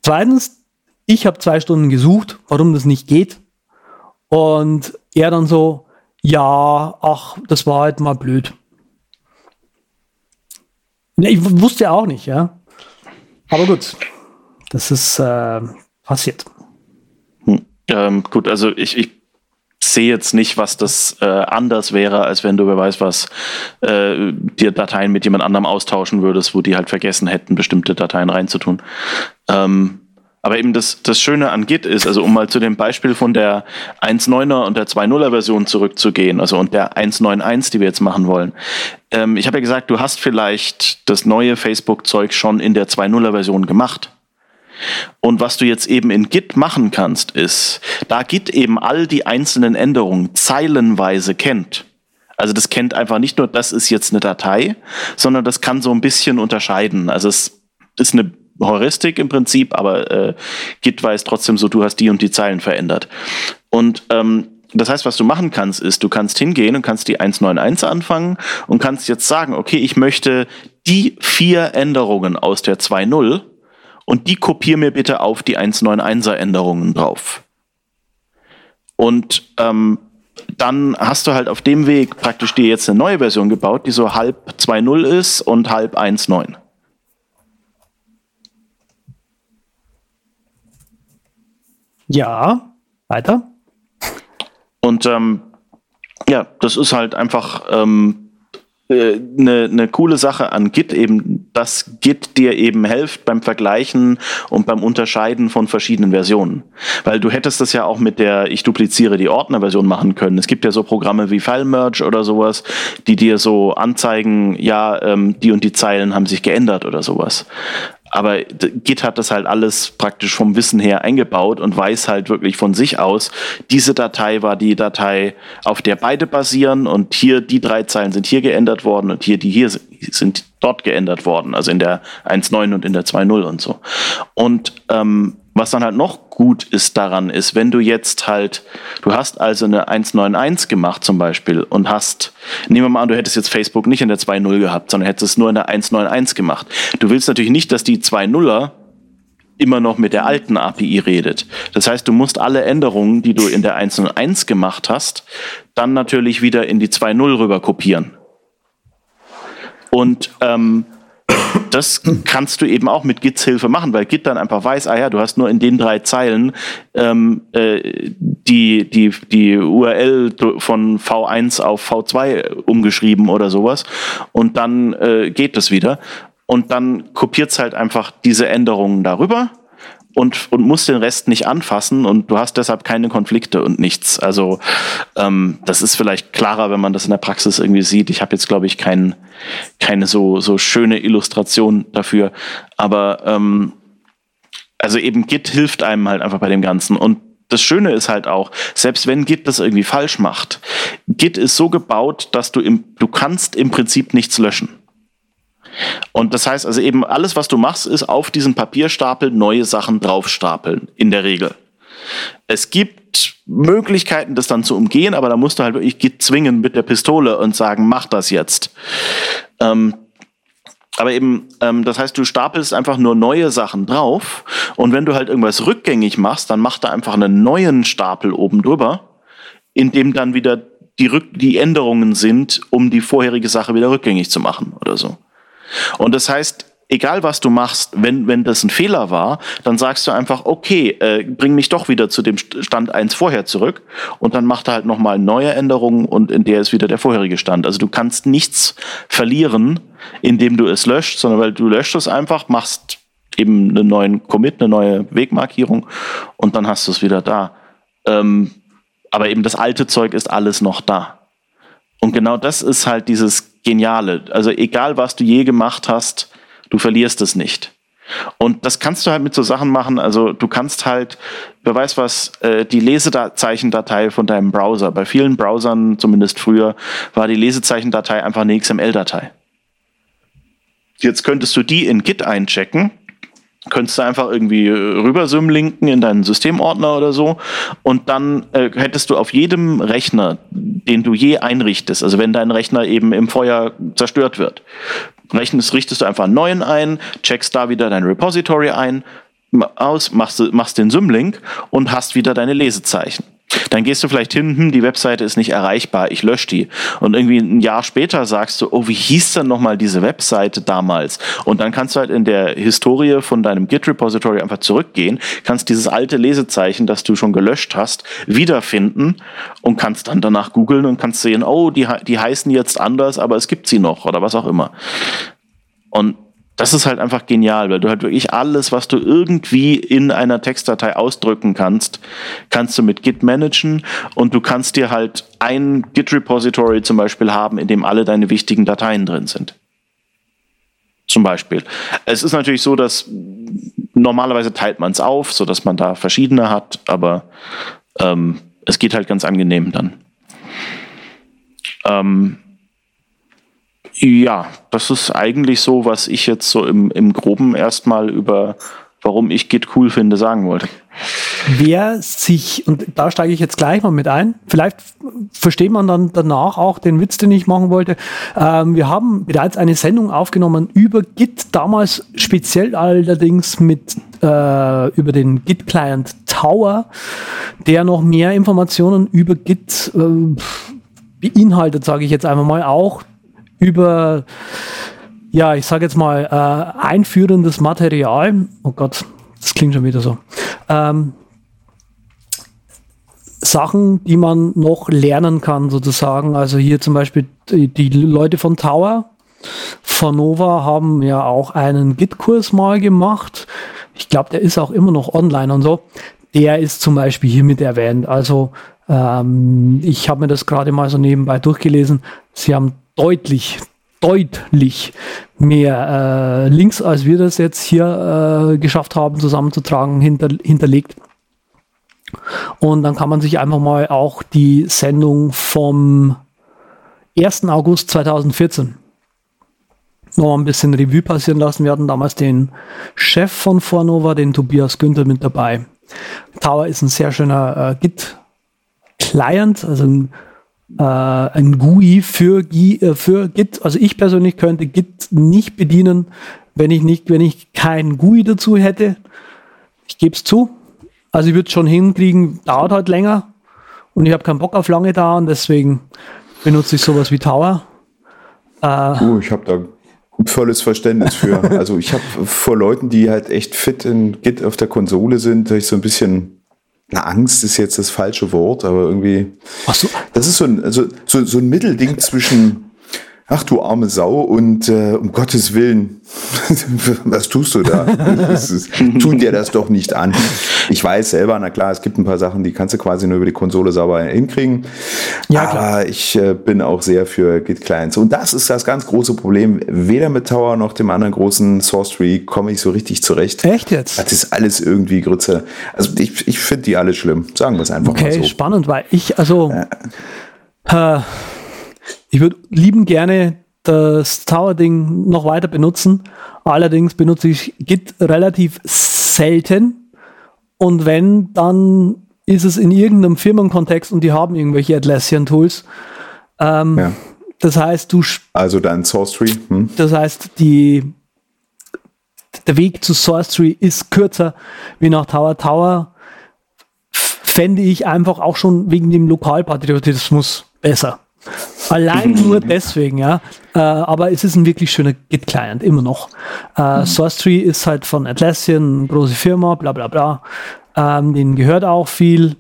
Zweitens, ich habe zwei Stunden gesucht, warum das nicht geht. Und er dann so, ja, ach, das war halt mal blöd. Ja, ich wusste ja auch nicht, ja. Aber gut, das ist äh, passiert. Hm. Ähm, gut, also ich, ich sehe jetzt nicht, was das äh, anders wäre, als wenn du, wer weiß was, äh, dir Dateien mit jemand anderem austauschen würdest, wo die halt vergessen hätten, bestimmte Dateien reinzutun. Ähm, aber eben das, das Schöne an Git ist, also um mal zu dem Beispiel von der 1.9er und der 2.0er Version zurückzugehen, also und der 1.9.1, die wir jetzt machen wollen. Ähm, ich habe ja gesagt, du hast vielleicht das neue Facebook-Zeug schon in der 2.0er Version gemacht. Und was du jetzt eben in Git machen kannst, ist, da Git eben all die einzelnen Änderungen zeilenweise kennt. Also das kennt einfach nicht nur, das ist jetzt eine Datei, sondern das kann so ein bisschen unterscheiden. Also es ist eine Heuristik im Prinzip, aber äh, Git weiß trotzdem so, du hast die und die Zeilen verändert. Und ähm, das heißt, was du machen kannst, ist, du kannst hingehen und kannst die 191 anfangen und kannst jetzt sagen, okay, ich möchte die vier Änderungen aus der 2.0 und die kopiere mir bitte auf die 191er Änderungen drauf. Und ähm, dann hast du halt auf dem Weg praktisch dir jetzt eine neue Version gebaut, die so halb 2.0 ist und halb 1.9. Ja, weiter. Und ähm, ja, das ist halt einfach ähm, äh, eine, eine coole Sache an Git, eben, dass Git dir eben hilft beim Vergleichen und beim Unterscheiden von verschiedenen Versionen. Weil du hättest das ja auch mit der Ich dupliziere die Ordner-Version machen können. Es gibt ja so Programme wie FileMerge oder sowas, die dir so anzeigen, ja, ähm, die und die Zeilen haben sich geändert oder sowas. Aber Git hat das halt alles praktisch vom Wissen her eingebaut und weiß halt wirklich von sich aus, diese Datei war die Datei, auf der beide basieren und hier die drei Zeilen sind hier geändert worden und hier die hier sind dort geändert worden, also in der 1.9 und in der 2.0 und so. Und ähm, was dann halt noch gut ist daran ist, wenn du jetzt halt, du hast also eine 191 gemacht zum Beispiel und hast, nehmen wir mal an, du hättest jetzt Facebook nicht in der 2.0 gehabt, sondern hättest es nur in der 191 gemacht. Du willst natürlich nicht, dass die 2.0er immer noch mit der alten API redet. Das heißt, du musst alle Änderungen, die du in der 1.1 gemacht hast, dann natürlich wieder in die 2.0 rüber kopieren. Und ähm, das kannst du eben auch mit Gits Hilfe machen, weil Git dann einfach weiß, ah ja, du hast nur in den drei Zeilen ähm, äh, die, die, die URL von V1 auf V2 umgeschrieben oder sowas und dann äh, geht das wieder. Und dann kopiert es halt einfach diese Änderungen darüber und, und musst den Rest nicht anfassen und du hast deshalb keine Konflikte und nichts. Also ähm, das ist vielleicht klarer, wenn man das in der Praxis irgendwie sieht. Ich habe jetzt, glaube ich, kein, keine so, so schöne Illustration dafür. Aber ähm, also eben Git hilft einem halt einfach bei dem Ganzen. Und das Schöne ist halt auch, selbst wenn Git das irgendwie falsch macht, Git ist so gebaut, dass du im, du kannst im Prinzip nichts löschen. Und das heißt also eben, alles, was du machst, ist auf diesen Papierstapel neue Sachen draufstapeln, in der Regel. Es gibt Möglichkeiten, das dann zu umgehen, aber da musst du halt wirklich zwingen mit der Pistole und sagen, mach das jetzt. Ähm, aber eben, ähm, das heißt, du stapelst einfach nur neue Sachen drauf und wenn du halt irgendwas rückgängig machst, dann mach da einfach einen neuen Stapel oben drüber, in dem dann wieder die, Rück die Änderungen sind, um die vorherige Sache wieder rückgängig zu machen oder so. Und das heißt, egal was du machst, wenn, wenn das ein Fehler war, dann sagst du einfach, okay, äh, bring mich doch wieder zu dem Stand 1 vorher zurück und dann macht er halt nochmal neue Änderungen und in der ist wieder der vorherige Stand. Also du kannst nichts verlieren, indem du es löscht, sondern weil du löscht es einfach, machst eben einen neuen Commit, eine neue Wegmarkierung und dann hast du es wieder da. Ähm, aber eben das alte Zeug ist alles noch da. Und genau das ist halt dieses Geniale. Also egal, was du je gemacht hast, du verlierst es nicht. Und das kannst du halt mit so Sachen machen. Also du kannst halt, wer weiß was, äh, die Lesezeichendatei von deinem Browser. Bei vielen Browsern, zumindest früher, war die Lesezeichendatei einfach eine XML-Datei. Jetzt könntest du die in Git einchecken könntest du einfach irgendwie rüber linken in deinen Systemordner oder so und dann äh, hättest du auf jedem Rechner, den du je einrichtest, also wenn dein Rechner eben im Feuer zerstört wird, rechnest, richtest du einfach einen neuen ein, checkst da wieder dein Repository ein, aus, machst, machst den Symlink und hast wieder deine Lesezeichen. Dann gehst du vielleicht hin, hm, die Webseite ist nicht erreichbar, ich lösche die. Und irgendwie ein Jahr später sagst du, oh, wie hieß denn nochmal diese Webseite damals? Und dann kannst du halt in der Historie von deinem Git-Repository einfach zurückgehen, kannst dieses alte Lesezeichen, das du schon gelöscht hast, wiederfinden und kannst dann danach googeln und kannst sehen, oh, die, die heißen jetzt anders, aber es gibt sie noch oder was auch immer. Und das ist halt einfach genial, weil du halt wirklich alles, was du irgendwie in einer Textdatei ausdrücken kannst, kannst du mit Git managen und du kannst dir halt ein Git-Repository zum Beispiel haben, in dem alle deine wichtigen Dateien drin sind. Zum Beispiel. Es ist natürlich so, dass normalerweise teilt man es auf, sodass man da verschiedene hat, aber ähm, es geht halt ganz angenehm dann. Ähm, ja, das ist eigentlich so, was ich jetzt so im, im Groben erstmal über warum ich Git cool finde, sagen wollte. Wer sich, und da steige ich jetzt gleich mal mit ein, vielleicht versteht man dann danach auch den Witz, den ich machen wollte. Ähm, wir haben bereits eine Sendung aufgenommen über Git, damals speziell allerdings mit äh, über den Git-Client Tower, der noch mehr Informationen über Git äh, beinhaltet, sage ich jetzt einfach mal auch über, ja, ich sage jetzt mal, äh, einführendes Material. Oh Gott, das klingt schon wieder so. Ähm, Sachen, die man noch lernen kann, sozusagen. Also hier zum Beispiel die, die Leute von Tower, von Nova haben ja auch einen Git-Kurs mal gemacht. Ich glaube, der ist auch immer noch online und so. Der ist zum Beispiel hier mit erwähnt. Also ähm, ich habe mir das gerade mal so nebenbei durchgelesen. Sie haben deutlich, deutlich mehr äh, Links, als wir das jetzt hier äh, geschafft haben, zusammenzutragen, hinter, hinterlegt. Und dann kann man sich einfach mal auch die Sendung vom 1. August 2014 noch ein bisschen Revue passieren lassen. Wir hatten damals den Chef von Fornova, den Tobias Günther, mit dabei. Tower ist ein sehr schöner äh, Git-Client, also ein äh, ein GUI für, äh, für Git. Also ich persönlich könnte Git nicht bedienen, wenn ich nicht, wenn ich kein GUI dazu hätte. Ich gebe es zu. Also ich würde es schon hinkriegen, dauert halt länger und ich habe keinen Bock auf lange dauern, deswegen benutze ich sowas wie Tower. Äh, uh, ich habe da volles Verständnis für. also ich habe vor Leuten, die halt echt fit in Git auf der Konsole sind, ich so ein bisschen na, Angst ist jetzt das falsche Wort, aber irgendwie. Ach so. Das ist so ein, also, so, so ein Mittelding zwischen ach du arme Sau und äh, um Gottes Willen, was tust du da? ist, tun dir das doch nicht an. Ich weiß selber, na klar, es gibt ein paar Sachen, die kannst du quasi nur über die Konsole sauber hinkriegen. Ja, klar. Aber ich äh, bin auch sehr für Git Clients. Und das ist das ganz große Problem. Weder mit Tower noch dem anderen großen Source Tree komme ich so richtig zurecht. Echt jetzt? Das ist alles irgendwie Grütze. Also ich, ich finde die alle schlimm. Sagen wir es einfach okay, mal so. Okay, spannend, weil ich, also, äh, ich würde lieben gerne das Tower-Ding noch weiter benutzen. Allerdings benutze ich Git relativ selten. Und wenn, dann ist es in irgendeinem Firmenkontext und die haben irgendwelche Atlassian-Tools. Ähm, ja. Das heißt, du. Also dann Source Tree. Hm. Das heißt, die, der Weg zu Source Tree ist kürzer wie nach Tower. Tower fände ich einfach auch schon wegen dem Lokalpatriotismus besser. Allein nur deswegen, ja. Äh, aber es ist ein wirklich schöner Git-Client, immer noch. Äh, mhm. SourceTree ist halt von Atlassian, eine große Firma, bla bla bla. Ähm, denen gehört auch viel.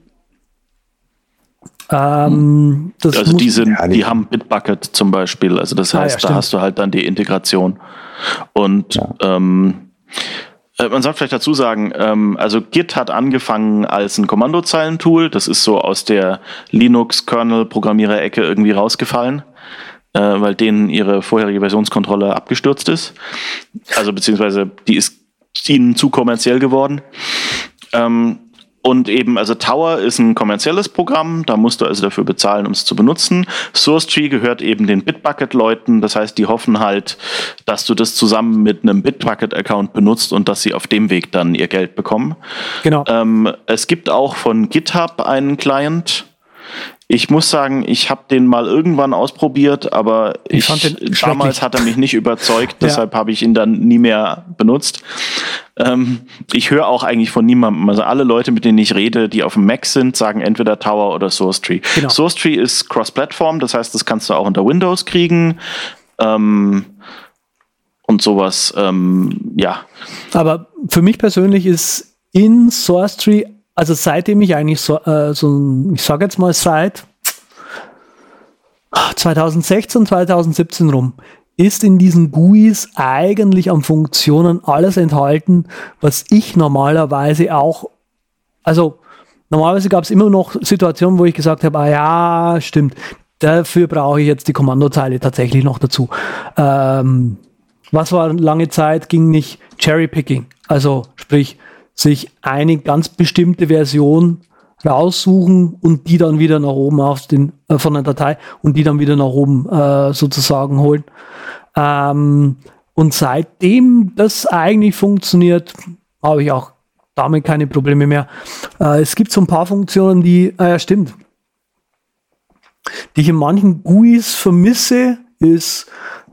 Ähm, also die, sind, die haben Bitbucket zum Beispiel. Also das heißt, ah, ja, da hast du halt dann die Integration. Und ja. ähm, äh, man sollte vielleicht dazu sagen, ähm, also Git hat angefangen als ein Kommandozeilentool. Das ist so aus der Linux-Kernel-Programmierer-Ecke irgendwie rausgefallen, äh, weil denen ihre vorherige Versionskontrolle abgestürzt ist. Also beziehungsweise die ist ihnen zu kommerziell geworden. Ähm, und eben, also Tower ist ein kommerzielles Programm, da musst du also dafür bezahlen, um es zu benutzen. SourceTree gehört eben den Bitbucket-Leuten, das heißt, die hoffen halt, dass du das zusammen mit einem Bitbucket-Account benutzt und dass sie auf dem Weg dann ihr Geld bekommen. Genau. Ähm, es gibt auch von GitHub einen Client, ich muss sagen, ich habe den mal irgendwann ausprobiert, aber ich, ich damals hat er mich nicht überzeugt, deshalb ja. habe ich ihn dann nie mehr benutzt. Ähm, ich höre auch eigentlich von niemandem, also alle Leute, mit denen ich rede, die auf dem Mac sind, sagen entweder Tower oder SourceTree. Genau. SourceTree ist Cross-Platform, das heißt, das kannst du auch unter Windows kriegen. Ähm, und sowas, ähm, ja. Aber für mich persönlich ist in SourceTree also seitdem ich eigentlich so, äh, so ich sage jetzt mal seit 2016, 2017 rum, ist in diesen GUIs eigentlich an Funktionen alles enthalten, was ich normalerweise auch, also normalerweise gab es immer noch Situationen, wo ich gesagt habe, ah ja, stimmt, dafür brauche ich jetzt die Kommandozeile tatsächlich noch dazu. Ähm, was war lange Zeit, ging nicht Cherry Picking, also sprich, sich eine ganz bestimmte Version raussuchen und die dann wieder nach oben auf den, äh, von der Datei und die dann wieder nach oben äh, sozusagen holen. Ähm, und seitdem das eigentlich funktioniert, habe ich auch damit keine Probleme mehr. Äh, es gibt so ein paar Funktionen, die, äh, ja stimmt, die ich in manchen GUIs vermisse, ist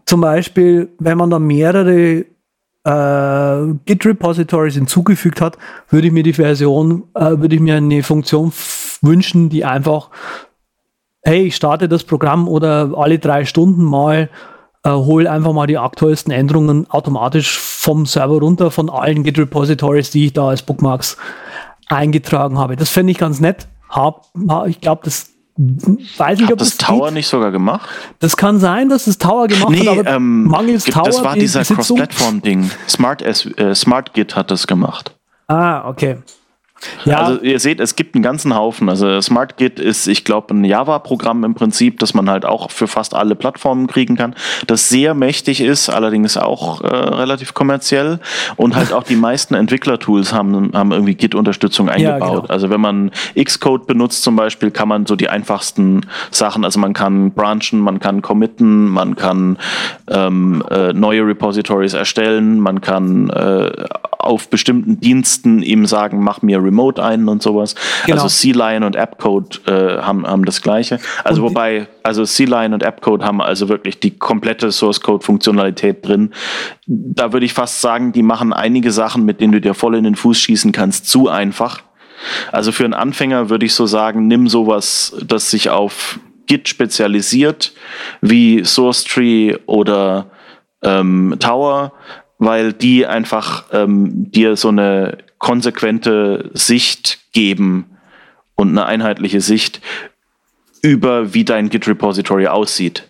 zum Beispiel, wenn man da mehrere äh, Git-Repositories hinzugefügt hat, würde ich mir die Version, äh, würde ich mir eine Funktion wünschen, die einfach, hey, ich starte das Programm oder alle drei Stunden mal äh, hol einfach mal die aktuellsten Änderungen automatisch vom Server runter von allen Git-Repositories, die ich da als Bookmarks eingetragen habe. Das fände ich ganz nett. Hab, ich glaube, das weiß nicht, Hat ob das, Tower geht. nicht sogar gemacht? Das kann sein, dass das Tower gemacht nee, hat, aber ähm, mangels Tower. Das war dieser Cross-Platform-Ding. Smart, äh, Smart Git hat das gemacht. Ah, okay. Ja. Also ihr seht, es gibt einen ganzen Haufen. Also SmartGit ist, ich glaube, ein Java-Programm im Prinzip, das man halt auch für fast alle Plattformen kriegen kann, das sehr mächtig ist, allerdings auch äh, relativ kommerziell. Und halt auch die meisten Entwicklertools haben, haben irgendwie Git-Unterstützung eingebaut. Ja, genau. Also wenn man Xcode benutzt zum Beispiel, kann man so die einfachsten Sachen, also man kann branchen, man kann committen, man kann ähm, äh, neue Repositories erstellen, man kann äh, auf bestimmten Diensten ihm sagen, mach mir Remote ein und sowas. Genau. Also C-Line und AppCode äh, haben, haben das gleiche. Also und wobei, also C-Line und AppCode haben also wirklich die komplette Source Code Funktionalität drin. Da würde ich fast sagen, die machen einige Sachen, mit denen du dir voll in den Fuß schießen kannst, zu einfach. Also für einen Anfänger würde ich so sagen, nimm sowas, das sich auf Git spezialisiert, wie SourceTree oder ähm, Tower, weil die einfach ähm, dir so eine konsequente Sicht geben und eine einheitliche Sicht über, wie dein Git-Repository aussieht.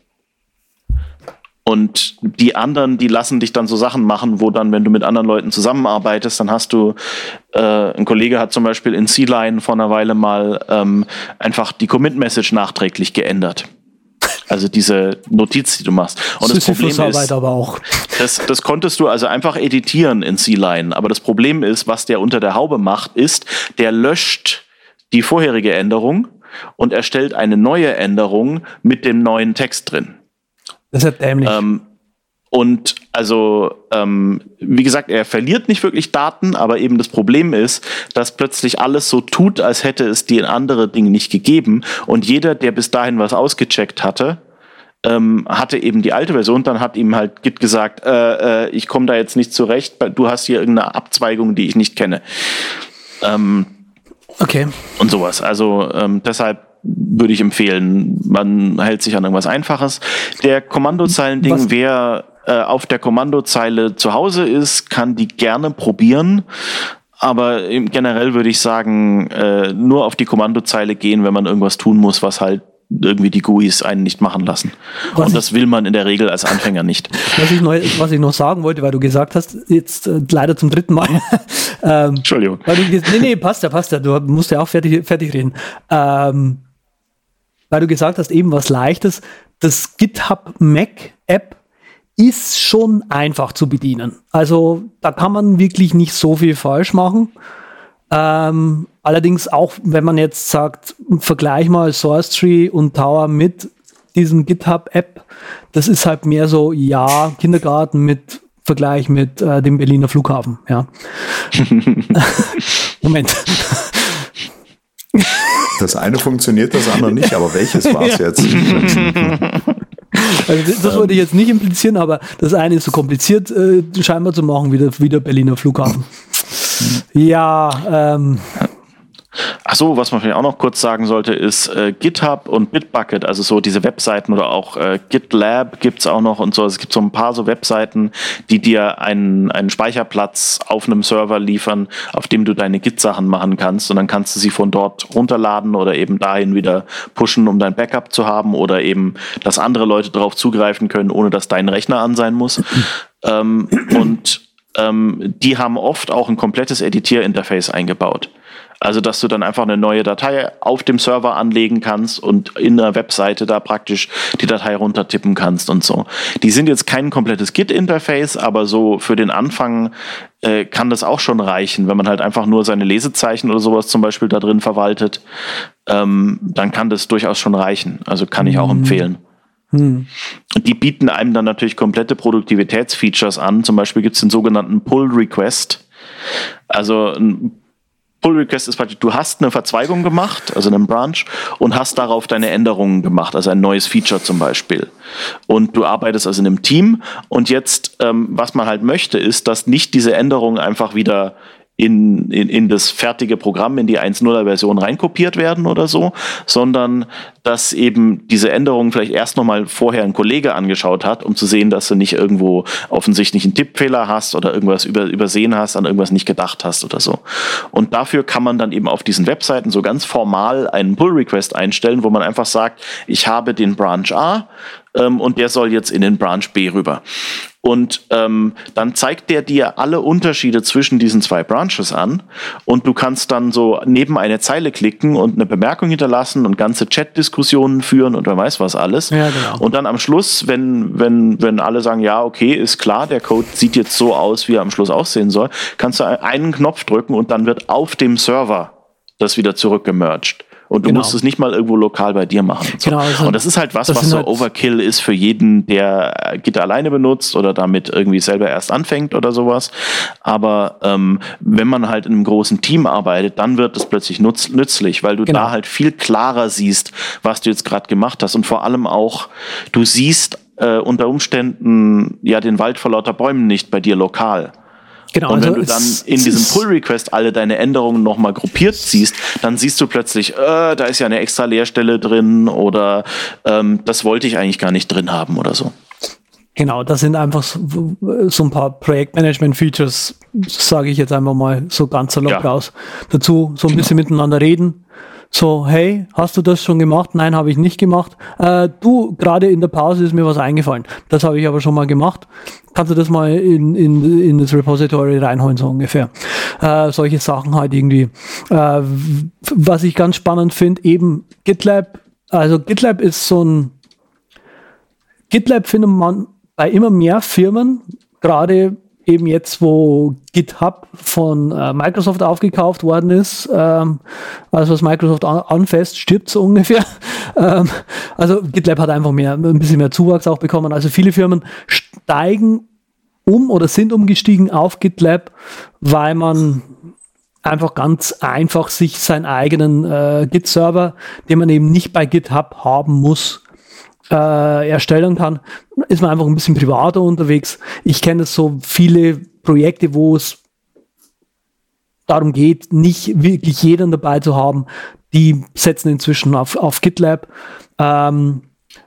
Und die anderen, die lassen dich dann so Sachen machen, wo dann, wenn du mit anderen Leuten zusammenarbeitest, dann hast du, äh, ein Kollege hat zum Beispiel in C-Line vor einer Weile mal ähm, einfach die Commit-Message nachträglich geändert. Also diese Notiz, die du machst. Und das Problem ist, aber auch. Das, das konntest du also einfach editieren in C-Line. Aber das Problem ist, was der unter der Haube macht, ist, der löscht die vorherige Änderung und erstellt eine neue Änderung mit dem neuen Text drin. Das ist ja dämlich. Ähm, und also, ähm, wie gesagt, er verliert nicht wirklich Daten, aber eben das Problem ist, dass plötzlich alles so tut, als hätte es die andere Dinge nicht gegeben. Und jeder, der bis dahin was ausgecheckt hatte, ähm, hatte eben die alte Version, dann hat ihm halt Git gesagt, äh, äh, ich komme da jetzt nicht zurecht, du hast hier irgendeine Abzweigung, die ich nicht kenne. Ähm, okay. Und sowas. Also ähm, deshalb würde ich empfehlen, man hält sich an irgendwas Einfaches. Der Kommandozeilen-Ding, wer äh, auf der Kommandozeile zu Hause ist, kann die gerne probieren. Aber generell würde ich sagen, äh, nur auf die Kommandozeile gehen, wenn man irgendwas tun muss, was halt irgendwie die GUIs einen nicht machen lassen. Was und das will man in der Regel als Anfänger nicht. Was ich, neu, was ich noch sagen wollte, weil du gesagt hast, jetzt äh, leider zum dritten Mal. ähm, Entschuldigung. Weil du, nee, nee, passt ja, passt ja. Du musst ja auch fertig, fertig reden. Ähm, weil du gesagt hast, eben was Leichtes. Das GitHub Mac App ist schon einfach zu bedienen. Also da kann man wirklich nicht so viel falsch machen. Ähm, allerdings auch, wenn man jetzt sagt, vergleich mal Source Tree und Tower mit diesem GitHub-App, das ist halt mehr so, ja, Kindergarten mit Vergleich mit äh, dem Berliner Flughafen, ja. Moment. Das eine funktioniert, das andere nicht, aber welches war es ja. jetzt? Also das wollte ich jetzt nicht implizieren, aber das eine ist so kompliziert äh, scheinbar zu machen wie der, wie der Berliner Flughafen. Ja, ähm, Ach so, was man vielleicht auch noch kurz sagen sollte, ist äh, GitHub und Bitbucket, also so diese Webseiten oder auch äh, GitLab gibt's auch noch und so. Also es gibt so ein paar so Webseiten, die dir einen, einen Speicherplatz auf einem Server liefern, auf dem du deine Git-Sachen machen kannst und dann kannst du sie von dort runterladen oder eben dahin wieder pushen, um dein Backup zu haben oder eben, dass andere Leute darauf zugreifen können, ohne dass dein Rechner an sein muss. ähm, und ähm, die haben oft auch ein komplettes Editierinterface eingebaut. Also, dass du dann einfach eine neue Datei auf dem Server anlegen kannst und in der Webseite da praktisch die Datei runtertippen kannst und so. Die sind jetzt kein komplettes Git-Interface, aber so für den Anfang äh, kann das auch schon reichen, wenn man halt einfach nur seine Lesezeichen oder sowas zum Beispiel da drin verwaltet, ähm, dann kann das durchaus schon reichen. Also kann ich auch mhm. empfehlen. Hm. Die bieten einem dann natürlich komplette Produktivitätsfeatures an. Zum Beispiel gibt es den sogenannten Pull Request. Also ein Pull Request ist praktisch, du hast eine Verzweigung gemacht, also einen Branch, und hast darauf deine Änderungen gemacht, also ein neues Feature zum Beispiel. Und du arbeitest also in einem Team und jetzt, ähm, was man halt möchte, ist, dass nicht diese Änderungen einfach wieder in, in, in das fertige Programm, in die 1.0er Version reinkopiert werden oder so, sondern dass eben diese Änderungen vielleicht erst nochmal vorher ein Kollege angeschaut hat, um zu sehen, dass du nicht irgendwo offensichtlich einen Tippfehler hast oder irgendwas über, übersehen hast, an irgendwas nicht gedacht hast oder so. Und dafür kann man dann eben auf diesen Webseiten so ganz formal einen Pull-Request einstellen, wo man einfach sagt, ich habe den Branch A ähm, und der soll jetzt in den Branch B rüber. Und ähm, dann zeigt der dir alle Unterschiede zwischen diesen zwei Branches an und du kannst dann so neben eine Zeile klicken und eine Bemerkung hinterlassen und ganze Chat-Diskussionen führen und wer weiß was alles. Ja, genau. Und dann am Schluss, wenn, wenn, wenn alle sagen, ja, okay, ist klar, der Code sieht jetzt so aus, wie er am Schluss aussehen soll, kannst du einen Knopf drücken und dann wird auf dem Server das wieder zurückgemerged. Und du genau. musst es nicht mal irgendwo lokal bei dir machen. So. Genau, also und das ist halt was, was so halt Overkill ist für jeden, der Git alleine benutzt oder damit irgendwie selber erst anfängt oder sowas. Aber ähm, wenn man halt in einem großen Team arbeitet, dann wird es plötzlich nutz nützlich, weil du genau. da halt viel klarer siehst, was du jetzt gerade gemacht hast und vor allem auch, du siehst äh, unter Umständen ja den Wald vor lauter Bäumen nicht bei dir lokal. Genau, und wenn also du dann in diesem Pull-Request alle deine Änderungen nochmal gruppiert siehst, dann siehst du plötzlich, äh, da ist ja eine extra Leerstelle drin oder ähm, das wollte ich eigentlich gar nicht drin haben oder so. Genau, das sind einfach so, so ein paar Projektmanagement-Features, sage ich jetzt einfach mal so ganz salopp ja. raus. Dazu so ein bisschen genau. miteinander reden, so, hey, hast du das schon gemacht? Nein, habe ich nicht gemacht. Äh, du, gerade in der Pause ist mir was eingefallen. Das habe ich aber schon mal gemacht. Kannst du das mal in, in, in das Repository reinholen, so ungefähr. Äh, solche Sachen halt irgendwie. Äh, was ich ganz spannend finde, eben GitLab. Also GitLab ist so ein GitLab findet man bei immer mehr Firmen, gerade eben jetzt, wo GitHub von äh, Microsoft aufgekauft worden ist, ähm, also was Microsoft an, anfasst, stirbt so ungefähr. ähm, also GitLab hat einfach mehr, ein bisschen mehr Zuwachs auch bekommen. Also viele Firmen steigen um oder sind umgestiegen auf GitLab, weil man einfach ganz einfach sich seinen eigenen äh, Git-Server, den man eben nicht bei GitHub haben muss, äh, erstellen kann, ist man einfach ein bisschen privater unterwegs. Ich kenne so viele Projekte, wo es darum geht, nicht wirklich jeden dabei zu haben. Die setzen inzwischen auf, auf GitLab, ähm,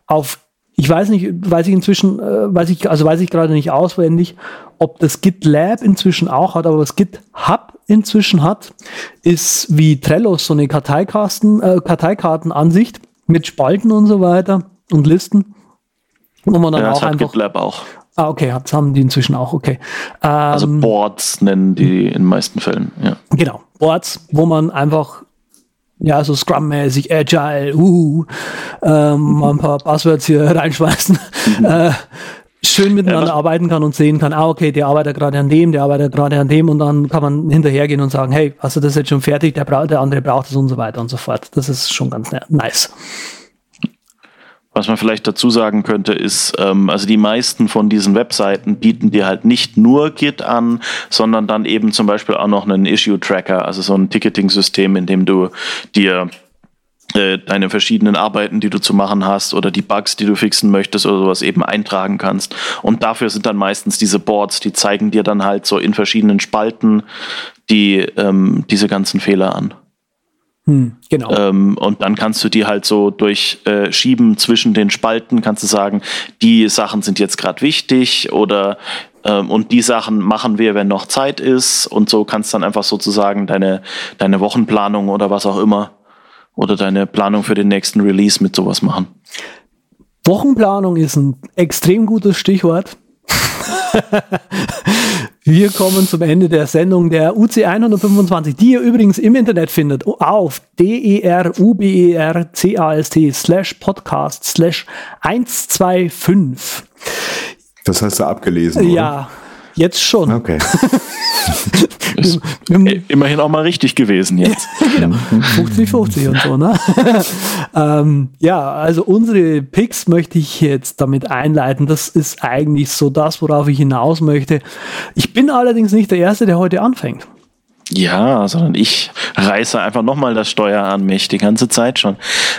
auf ich weiß nicht, weiß ich inzwischen, äh, weiß ich, also weiß ich gerade nicht auswendig, ob das GitLab inzwischen auch hat, aber was GitHub inzwischen hat, ist wie Trello so eine Karteikasten, äh, Karteikartenansicht mit Spalten und so weiter und Listen. Wo man dann ja, auch das einfach. GitLab auch. Ah, okay, das haben die inzwischen auch, okay. Also ähm, also Boards nennen die in den meisten Fällen, ja. Genau, Boards, wo man einfach, ja, so Scrum-mäßig, Agile, uh, ähm, mal ein paar Buzzwords hier reinschmeißen, mhm. äh, schön miteinander ja, arbeiten kann und sehen kann, ah, okay, der arbeitet gerade an dem, der arbeitet gerade an dem und dann kann man hinterhergehen und sagen, hey, hast du das jetzt schon fertig, der, der andere braucht es und so weiter und so fort. Das ist schon ganz nice. Was man vielleicht dazu sagen könnte, ist, ähm, also die meisten von diesen Webseiten bieten dir halt nicht nur Git an, sondern dann eben zum Beispiel auch noch einen Issue-Tracker, also so ein Ticketing-System, in dem du dir äh, deine verschiedenen Arbeiten, die du zu machen hast oder die Bugs, die du fixen möchtest oder sowas eben eintragen kannst. Und dafür sind dann meistens diese Boards, die zeigen dir dann halt so in verschiedenen Spalten die ähm, diese ganzen Fehler an. Hm, genau. Ähm, und dann kannst du die halt so durchschieben äh, zwischen den Spalten, kannst du sagen, die Sachen sind jetzt gerade wichtig oder ähm, und die Sachen machen wir, wenn noch Zeit ist. Und so kannst du dann einfach sozusagen deine, deine Wochenplanung oder was auch immer oder deine Planung für den nächsten Release mit sowas machen. Wochenplanung ist ein extrem gutes Stichwort. Wir kommen zum Ende der Sendung der UC 125, die ihr übrigens im Internet findet, auf D-E-R-U-B-E-R-C-A-S-T slash podcast slash 125. Das hast du abgelesen, oder? Ja, jetzt schon. Okay. Ist immerhin auch mal richtig gewesen jetzt. genau. 50-50 und so, ne? ähm, ja, also unsere Picks möchte ich jetzt damit einleiten. Das ist eigentlich so das, worauf ich hinaus möchte. Ich bin allerdings nicht der Erste, der heute anfängt. Ja, sondern ich reiße einfach nochmal das Steuer an mich, die ganze Zeit schon.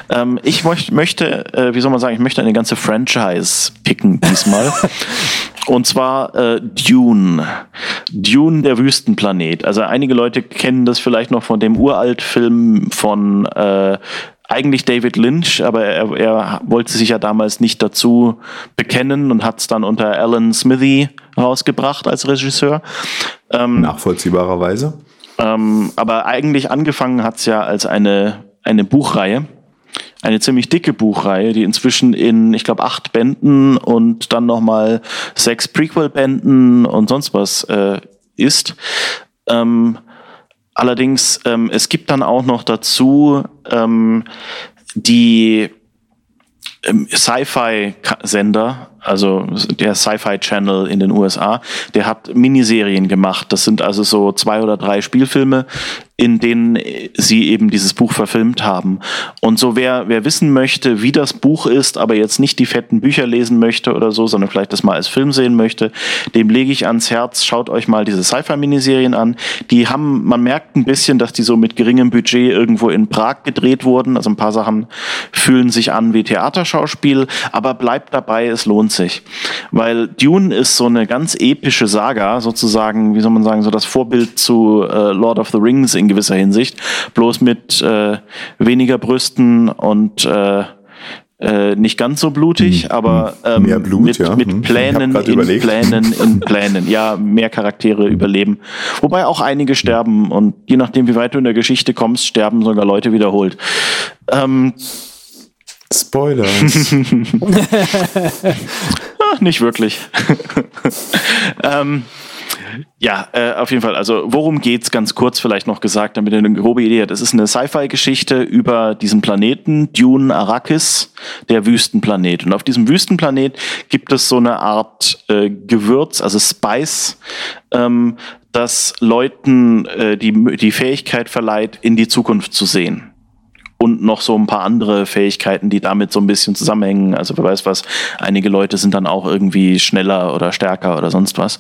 Ähm, ich möcht, möchte, äh, wie soll man sagen, ich möchte eine ganze Franchise picken diesmal. Und zwar äh, Dune. Dune, der Wüstenplanet. Also einige Leute kennen das vielleicht noch von dem Uralt-Film von äh, eigentlich David Lynch, aber er, er wollte sich ja damals nicht dazu bekennen und hat es dann unter Alan Smithy rausgebracht als Regisseur. Ähm, Nachvollziehbarerweise. Ähm, aber eigentlich angefangen hat es ja als eine, eine Buchreihe. Eine ziemlich dicke Buchreihe, die inzwischen in, ich glaube, acht Bänden und dann nochmal sechs Prequel-Bänden und sonst was äh, ist. Ähm, allerdings, ähm, es gibt dann auch noch dazu ähm, die ähm, Sci-Fi-Sender, also der Sci-Fi Channel in den USA, der hat Miniserien gemacht. Das sind also so zwei oder drei Spielfilme, in denen sie eben dieses Buch verfilmt haben. Und so wer, wer wissen möchte, wie das Buch ist, aber jetzt nicht die fetten Bücher lesen möchte oder so, sondern vielleicht das mal als Film sehen möchte, dem lege ich ans Herz, schaut euch mal diese Sci-Fi-Miniserien an. Die haben, man merkt ein bisschen, dass die so mit geringem Budget irgendwo in Prag gedreht wurden. Also ein paar Sachen fühlen sich an wie Theaterschauspiel, aber bleibt dabei, es lohnt sich. Weil Dune ist so eine ganz epische Saga, sozusagen, wie soll man sagen, so das Vorbild zu äh, Lord of the Rings in gewisser Hinsicht, bloß mit äh, weniger Brüsten und äh, äh, nicht ganz so blutig, hm. aber ähm, mehr Blut, mit, ja. mit hm. Plänen in überlegt. Plänen in Plänen. Ja, mehr Charaktere überleben. Wobei auch einige sterben und je nachdem, wie weit du in der Geschichte kommst, sterben sogar Leute wiederholt. Ähm, Spoilers. Ach, nicht wirklich. ähm, Ja, äh, auf jeden Fall. Also worum geht's ganz kurz vielleicht noch gesagt, damit ihr eine grobe Idee habt. Es ist eine Sci-Fi-Geschichte über diesen Planeten, Dune Arrakis, der Wüstenplanet. Und auf diesem Wüstenplanet gibt es so eine Art äh, Gewürz, also Spice, ähm, das Leuten äh, die, die Fähigkeit verleiht, in die Zukunft zu sehen und noch so ein paar andere Fähigkeiten, die damit so ein bisschen zusammenhängen. Also wer weiß was, einige Leute sind dann auch irgendwie schneller oder stärker oder sonst was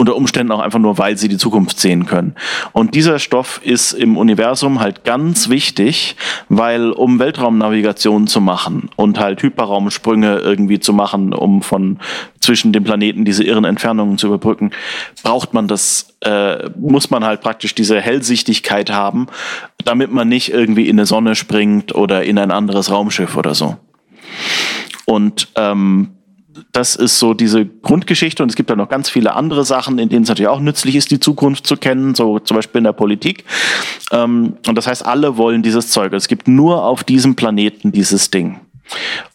unter Umständen auch einfach nur, weil sie die Zukunft sehen können. Und dieser Stoff ist im Universum halt ganz wichtig, weil um Weltraumnavigation zu machen und halt Hyperraumsprünge irgendwie zu machen, um von zwischen den Planeten diese irren Entfernungen zu überbrücken, braucht man das, äh, muss man halt praktisch diese Hellsichtigkeit haben, damit man nicht irgendwie in eine Sonne springt oder in ein anderes Raumschiff oder so. Und ähm, das ist so diese Grundgeschichte und es gibt da noch ganz viele andere Sachen, in denen es natürlich auch nützlich ist, die Zukunft zu kennen, so zum Beispiel in der Politik. Ähm, und das heißt, alle wollen dieses Zeug. Es gibt nur auf diesem Planeten dieses Ding.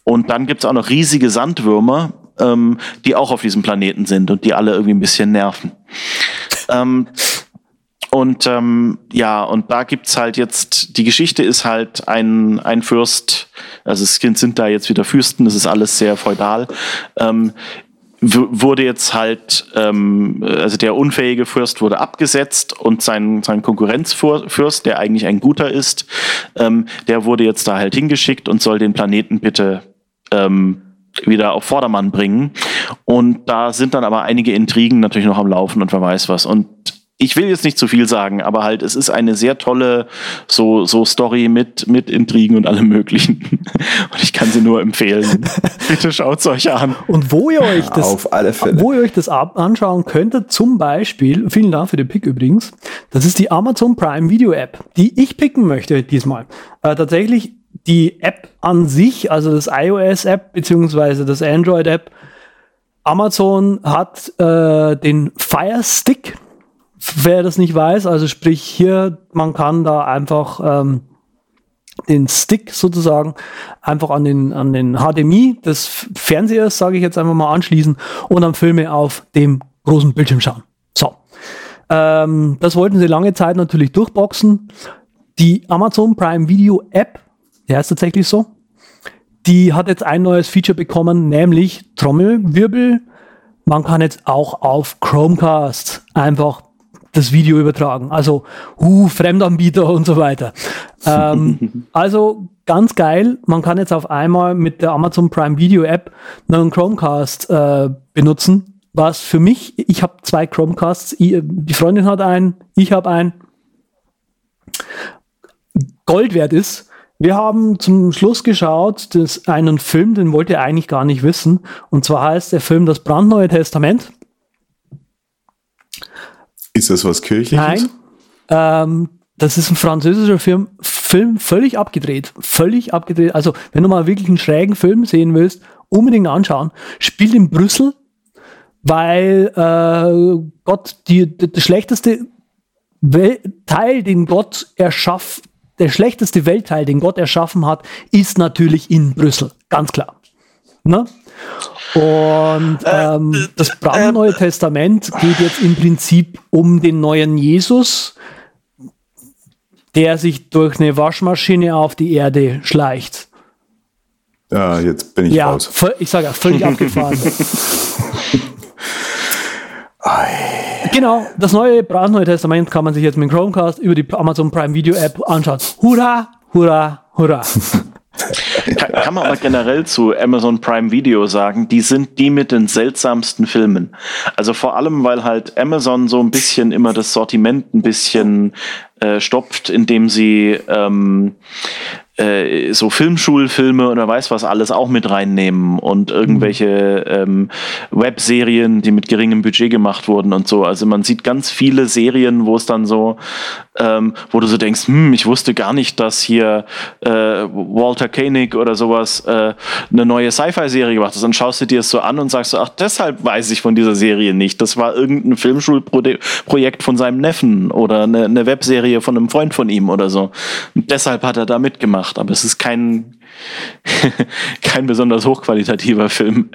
Und dann gibt es auch noch riesige Sandwürmer, ähm, die auch auf diesem Planeten sind und die alle irgendwie ein bisschen nerven. Ähm, und ähm, ja, und da gibt's halt jetzt, die Geschichte ist halt ein, ein Fürst, also es sind da jetzt wieder Fürsten, das ist alles sehr feudal. Ähm, wurde jetzt halt, ähm, also der unfähige Fürst wurde abgesetzt und sein, sein Konkurrenzfürst, der eigentlich ein guter ist, ähm, der wurde jetzt da halt hingeschickt und soll den Planeten bitte ähm, wieder auf Vordermann bringen. Und da sind dann aber einige Intrigen natürlich noch am Laufen und wer weiß was. Und ich will jetzt nicht zu viel sagen, aber halt, es ist eine sehr tolle so, so Story mit, mit Intrigen und allem Möglichen. Und ich kann sie nur empfehlen. Bitte schaut es euch an. Und wo ihr euch das, Auf alle Fälle. wo ihr euch das anschauen könntet, zum Beispiel, vielen Dank für den Pick übrigens, das ist die Amazon Prime Video App, die ich picken möchte diesmal. Äh, tatsächlich die App an sich, also das iOS App beziehungsweise das Android App, Amazon hat äh, den Fire Stick wer das nicht weiß, also sprich hier, man kann da einfach ähm, den Stick sozusagen einfach an den, an den HDMI des Fernsehers, sage ich jetzt einfach mal, anschließen und dann Filme auf dem großen Bildschirm schauen. So. Ähm, das wollten sie lange Zeit natürlich durchboxen. Die Amazon Prime Video App, der ist tatsächlich so, die hat jetzt ein neues Feature bekommen, nämlich Trommelwirbel. Man kann jetzt auch auf Chromecast einfach das Video übertragen. Also, uh, Fremdanbieter und so weiter. ähm, also ganz geil. Man kann jetzt auf einmal mit der Amazon Prime Video App einen Chromecast äh, benutzen. Was für mich, ich habe zwei Chromecasts, die Freundin hat einen, ich habe einen. Gold wert ist. Wir haben zum Schluss geschaut, dass einen Film, den wollt ihr eigentlich gar nicht wissen. Und zwar heißt der Film Das brandneue Testament. Ist das was Kirchliches? Nein. Ähm, das ist ein französischer Film, Film, völlig abgedreht. Völlig abgedreht. Also, wenn du mal wirklich einen schrägen Film sehen willst, unbedingt anschauen. Spielt in Brüssel, weil äh, Gott, die, die, der schlechteste Wel Teil, den Gott erschafft, der schlechteste Weltteil, den Gott erschaffen hat, ist natürlich in Brüssel. Ganz klar. Ne? Und äh, ähm, äh, das brandneue äh, Testament geht jetzt im Prinzip um den neuen Jesus, der sich durch eine Waschmaschine auf die Erde schleicht. Ja, jetzt bin ich ja, raus. Ich sage ja, völlig abgefahren. genau, das neue brandneue Testament kann man sich jetzt mit Chromecast über die Amazon Prime Video App anschauen. Hurra, hurra, hurra. Kann, man aber generell zu Amazon Prime Video sagen, die sind die mit den seltsamsten Filmen. Also vor allem, weil halt Amazon so ein bisschen immer das Sortiment ein bisschen äh, stopft, indem sie ähm, äh, so Filmschulfilme oder weiß was alles auch mit reinnehmen und irgendwelche ähm, Webserien, die mit geringem Budget gemacht wurden und so. Also man sieht ganz viele Serien, wo es dann so, ähm, wo du so denkst, hm, ich wusste gar nicht, dass hier äh, Walter Koenig oder sowas äh, eine neue Sci-Fi-Serie gemacht hat. Dann schaust du dir es so an und sagst so, ach, deshalb weiß ich von dieser Serie nicht. Das war irgendein Filmschulprojekt von seinem Neffen oder eine, eine Webserie von einem Freund von ihm oder so. Und deshalb hat er da mitgemacht gemacht, aber es ist kein, kein besonders hochqualitativer Film.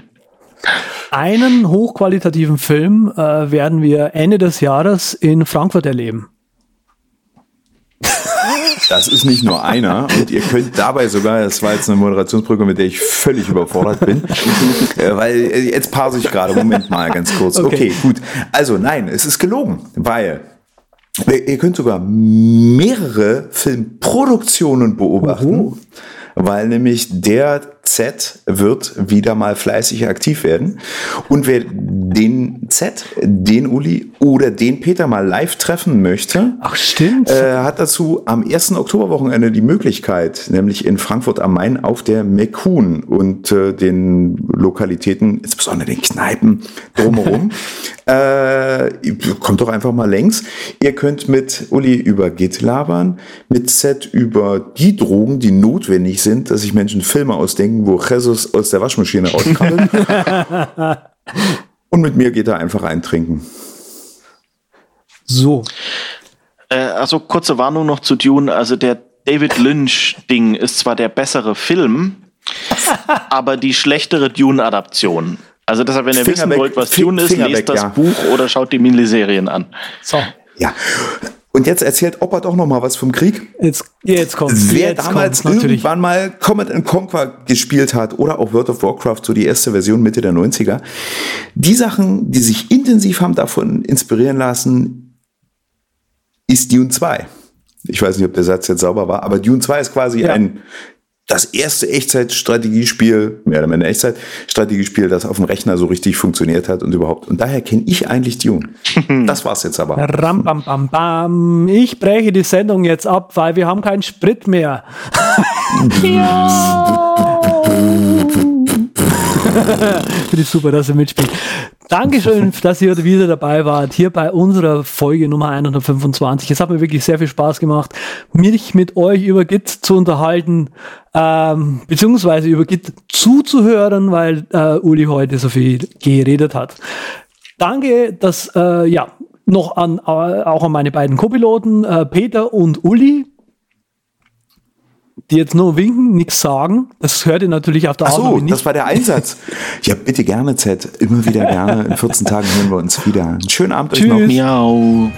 einen hochqualitativen Film äh, werden wir Ende des Jahres in Frankfurt erleben. Das ist nicht nur einer und ihr könnt dabei sogar, das war jetzt eine Moderationsbrücke, mit der ich völlig überfordert bin, äh, weil äh, jetzt parse ich gerade, Moment mal ganz kurz. Okay. okay, gut. Also nein, es ist gelogen, weil ihr könnt sogar mehrere Filmproduktionen beobachten. Uhu weil nämlich der Z wird wieder mal fleißig aktiv werden. Und wer den Z, den Uli oder den Peter mal live treffen möchte, Ach, stimmt. Äh, hat dazu am 1. Oktoberwochenende die Möglichkeit, nämlich in Frankfurt am Main auf der McCoon und äh, den Lokalitäten, insbesondere den Kneipen drumherum. äh, kommt doch einfach mal längs. Ihr könnt mit Uli über Git labern, mit Z über die Drogen, die notwendig sind, dass sich Menschen Filme ausdenken, wo Jesus aus der Waschmaschine rauskrabbelt. Und mit mir geht er einfach eintrinken. So. Äh, also kurze Warnung noch zu Dune. Also der David Lynch-Ding ist zwar der bessere Film, aber die schlechtere Dune-Adaption. Also deshalb, wenn ihr Finger wissen weg, wollt, was Dune ist, lest weg, das ja. Buch oder schaut die Miniserien an. So. Ja. Und jetzt erzählt Opa doch noch mal was vom Krieg. Jetzt, jetzt kommt Wer jetzt damals kommt's, irgendwann mal Command Conquer gespielt hat oder auch World of Warcraft, so die erste Version Mitte der 90er. Die Sachen, die sich intensiv haben davon inspirieren lassen, ist Dune 2. Ich weiß nicht, ob der Satz jetzt sauber war, aber Dune 2 ist quasi ja. ein das erste Echtzeit-Strategiespiel, mehr oder weniger Echtzeit-Strategiespiel, das auf dem Rechner so richtig funktioniert hat und überhaupt. Und daher kenne ich eigentlich Dune. Das war's jetzt aber. Ram, bam, bam, bam. Ich breche die Sendung jetzt ab, weil wir haben keinen Sprit mehr. ja. Finde ich super, dass ihr mitspielt. Dankeschön, dass ihr wieder dabei wart, hier bei unserer Folge Nummer 125. Es hat mir wirklich sehr viel Spaß gemacht, mich mit euch über Git zu unterhalten, ähm, beziehungsweise über Git zuzuhören, weil äh, Uli heute so viel geredet hat. Danke, dass, äh, ja, noch an, äh, auch an meine beiden Co-Piloten, äh, Peter und Uli die jetzt nur winken, nichts sagen. Das hört ihr natürlich auf der Ach so, nicht. das war der Einsatz. ja, bitte gerne, Z. Immer wieder gerne. In 14 Tagen hören wir uns wieder. Einen schönen Abend Tschüss. euch noch. Miau.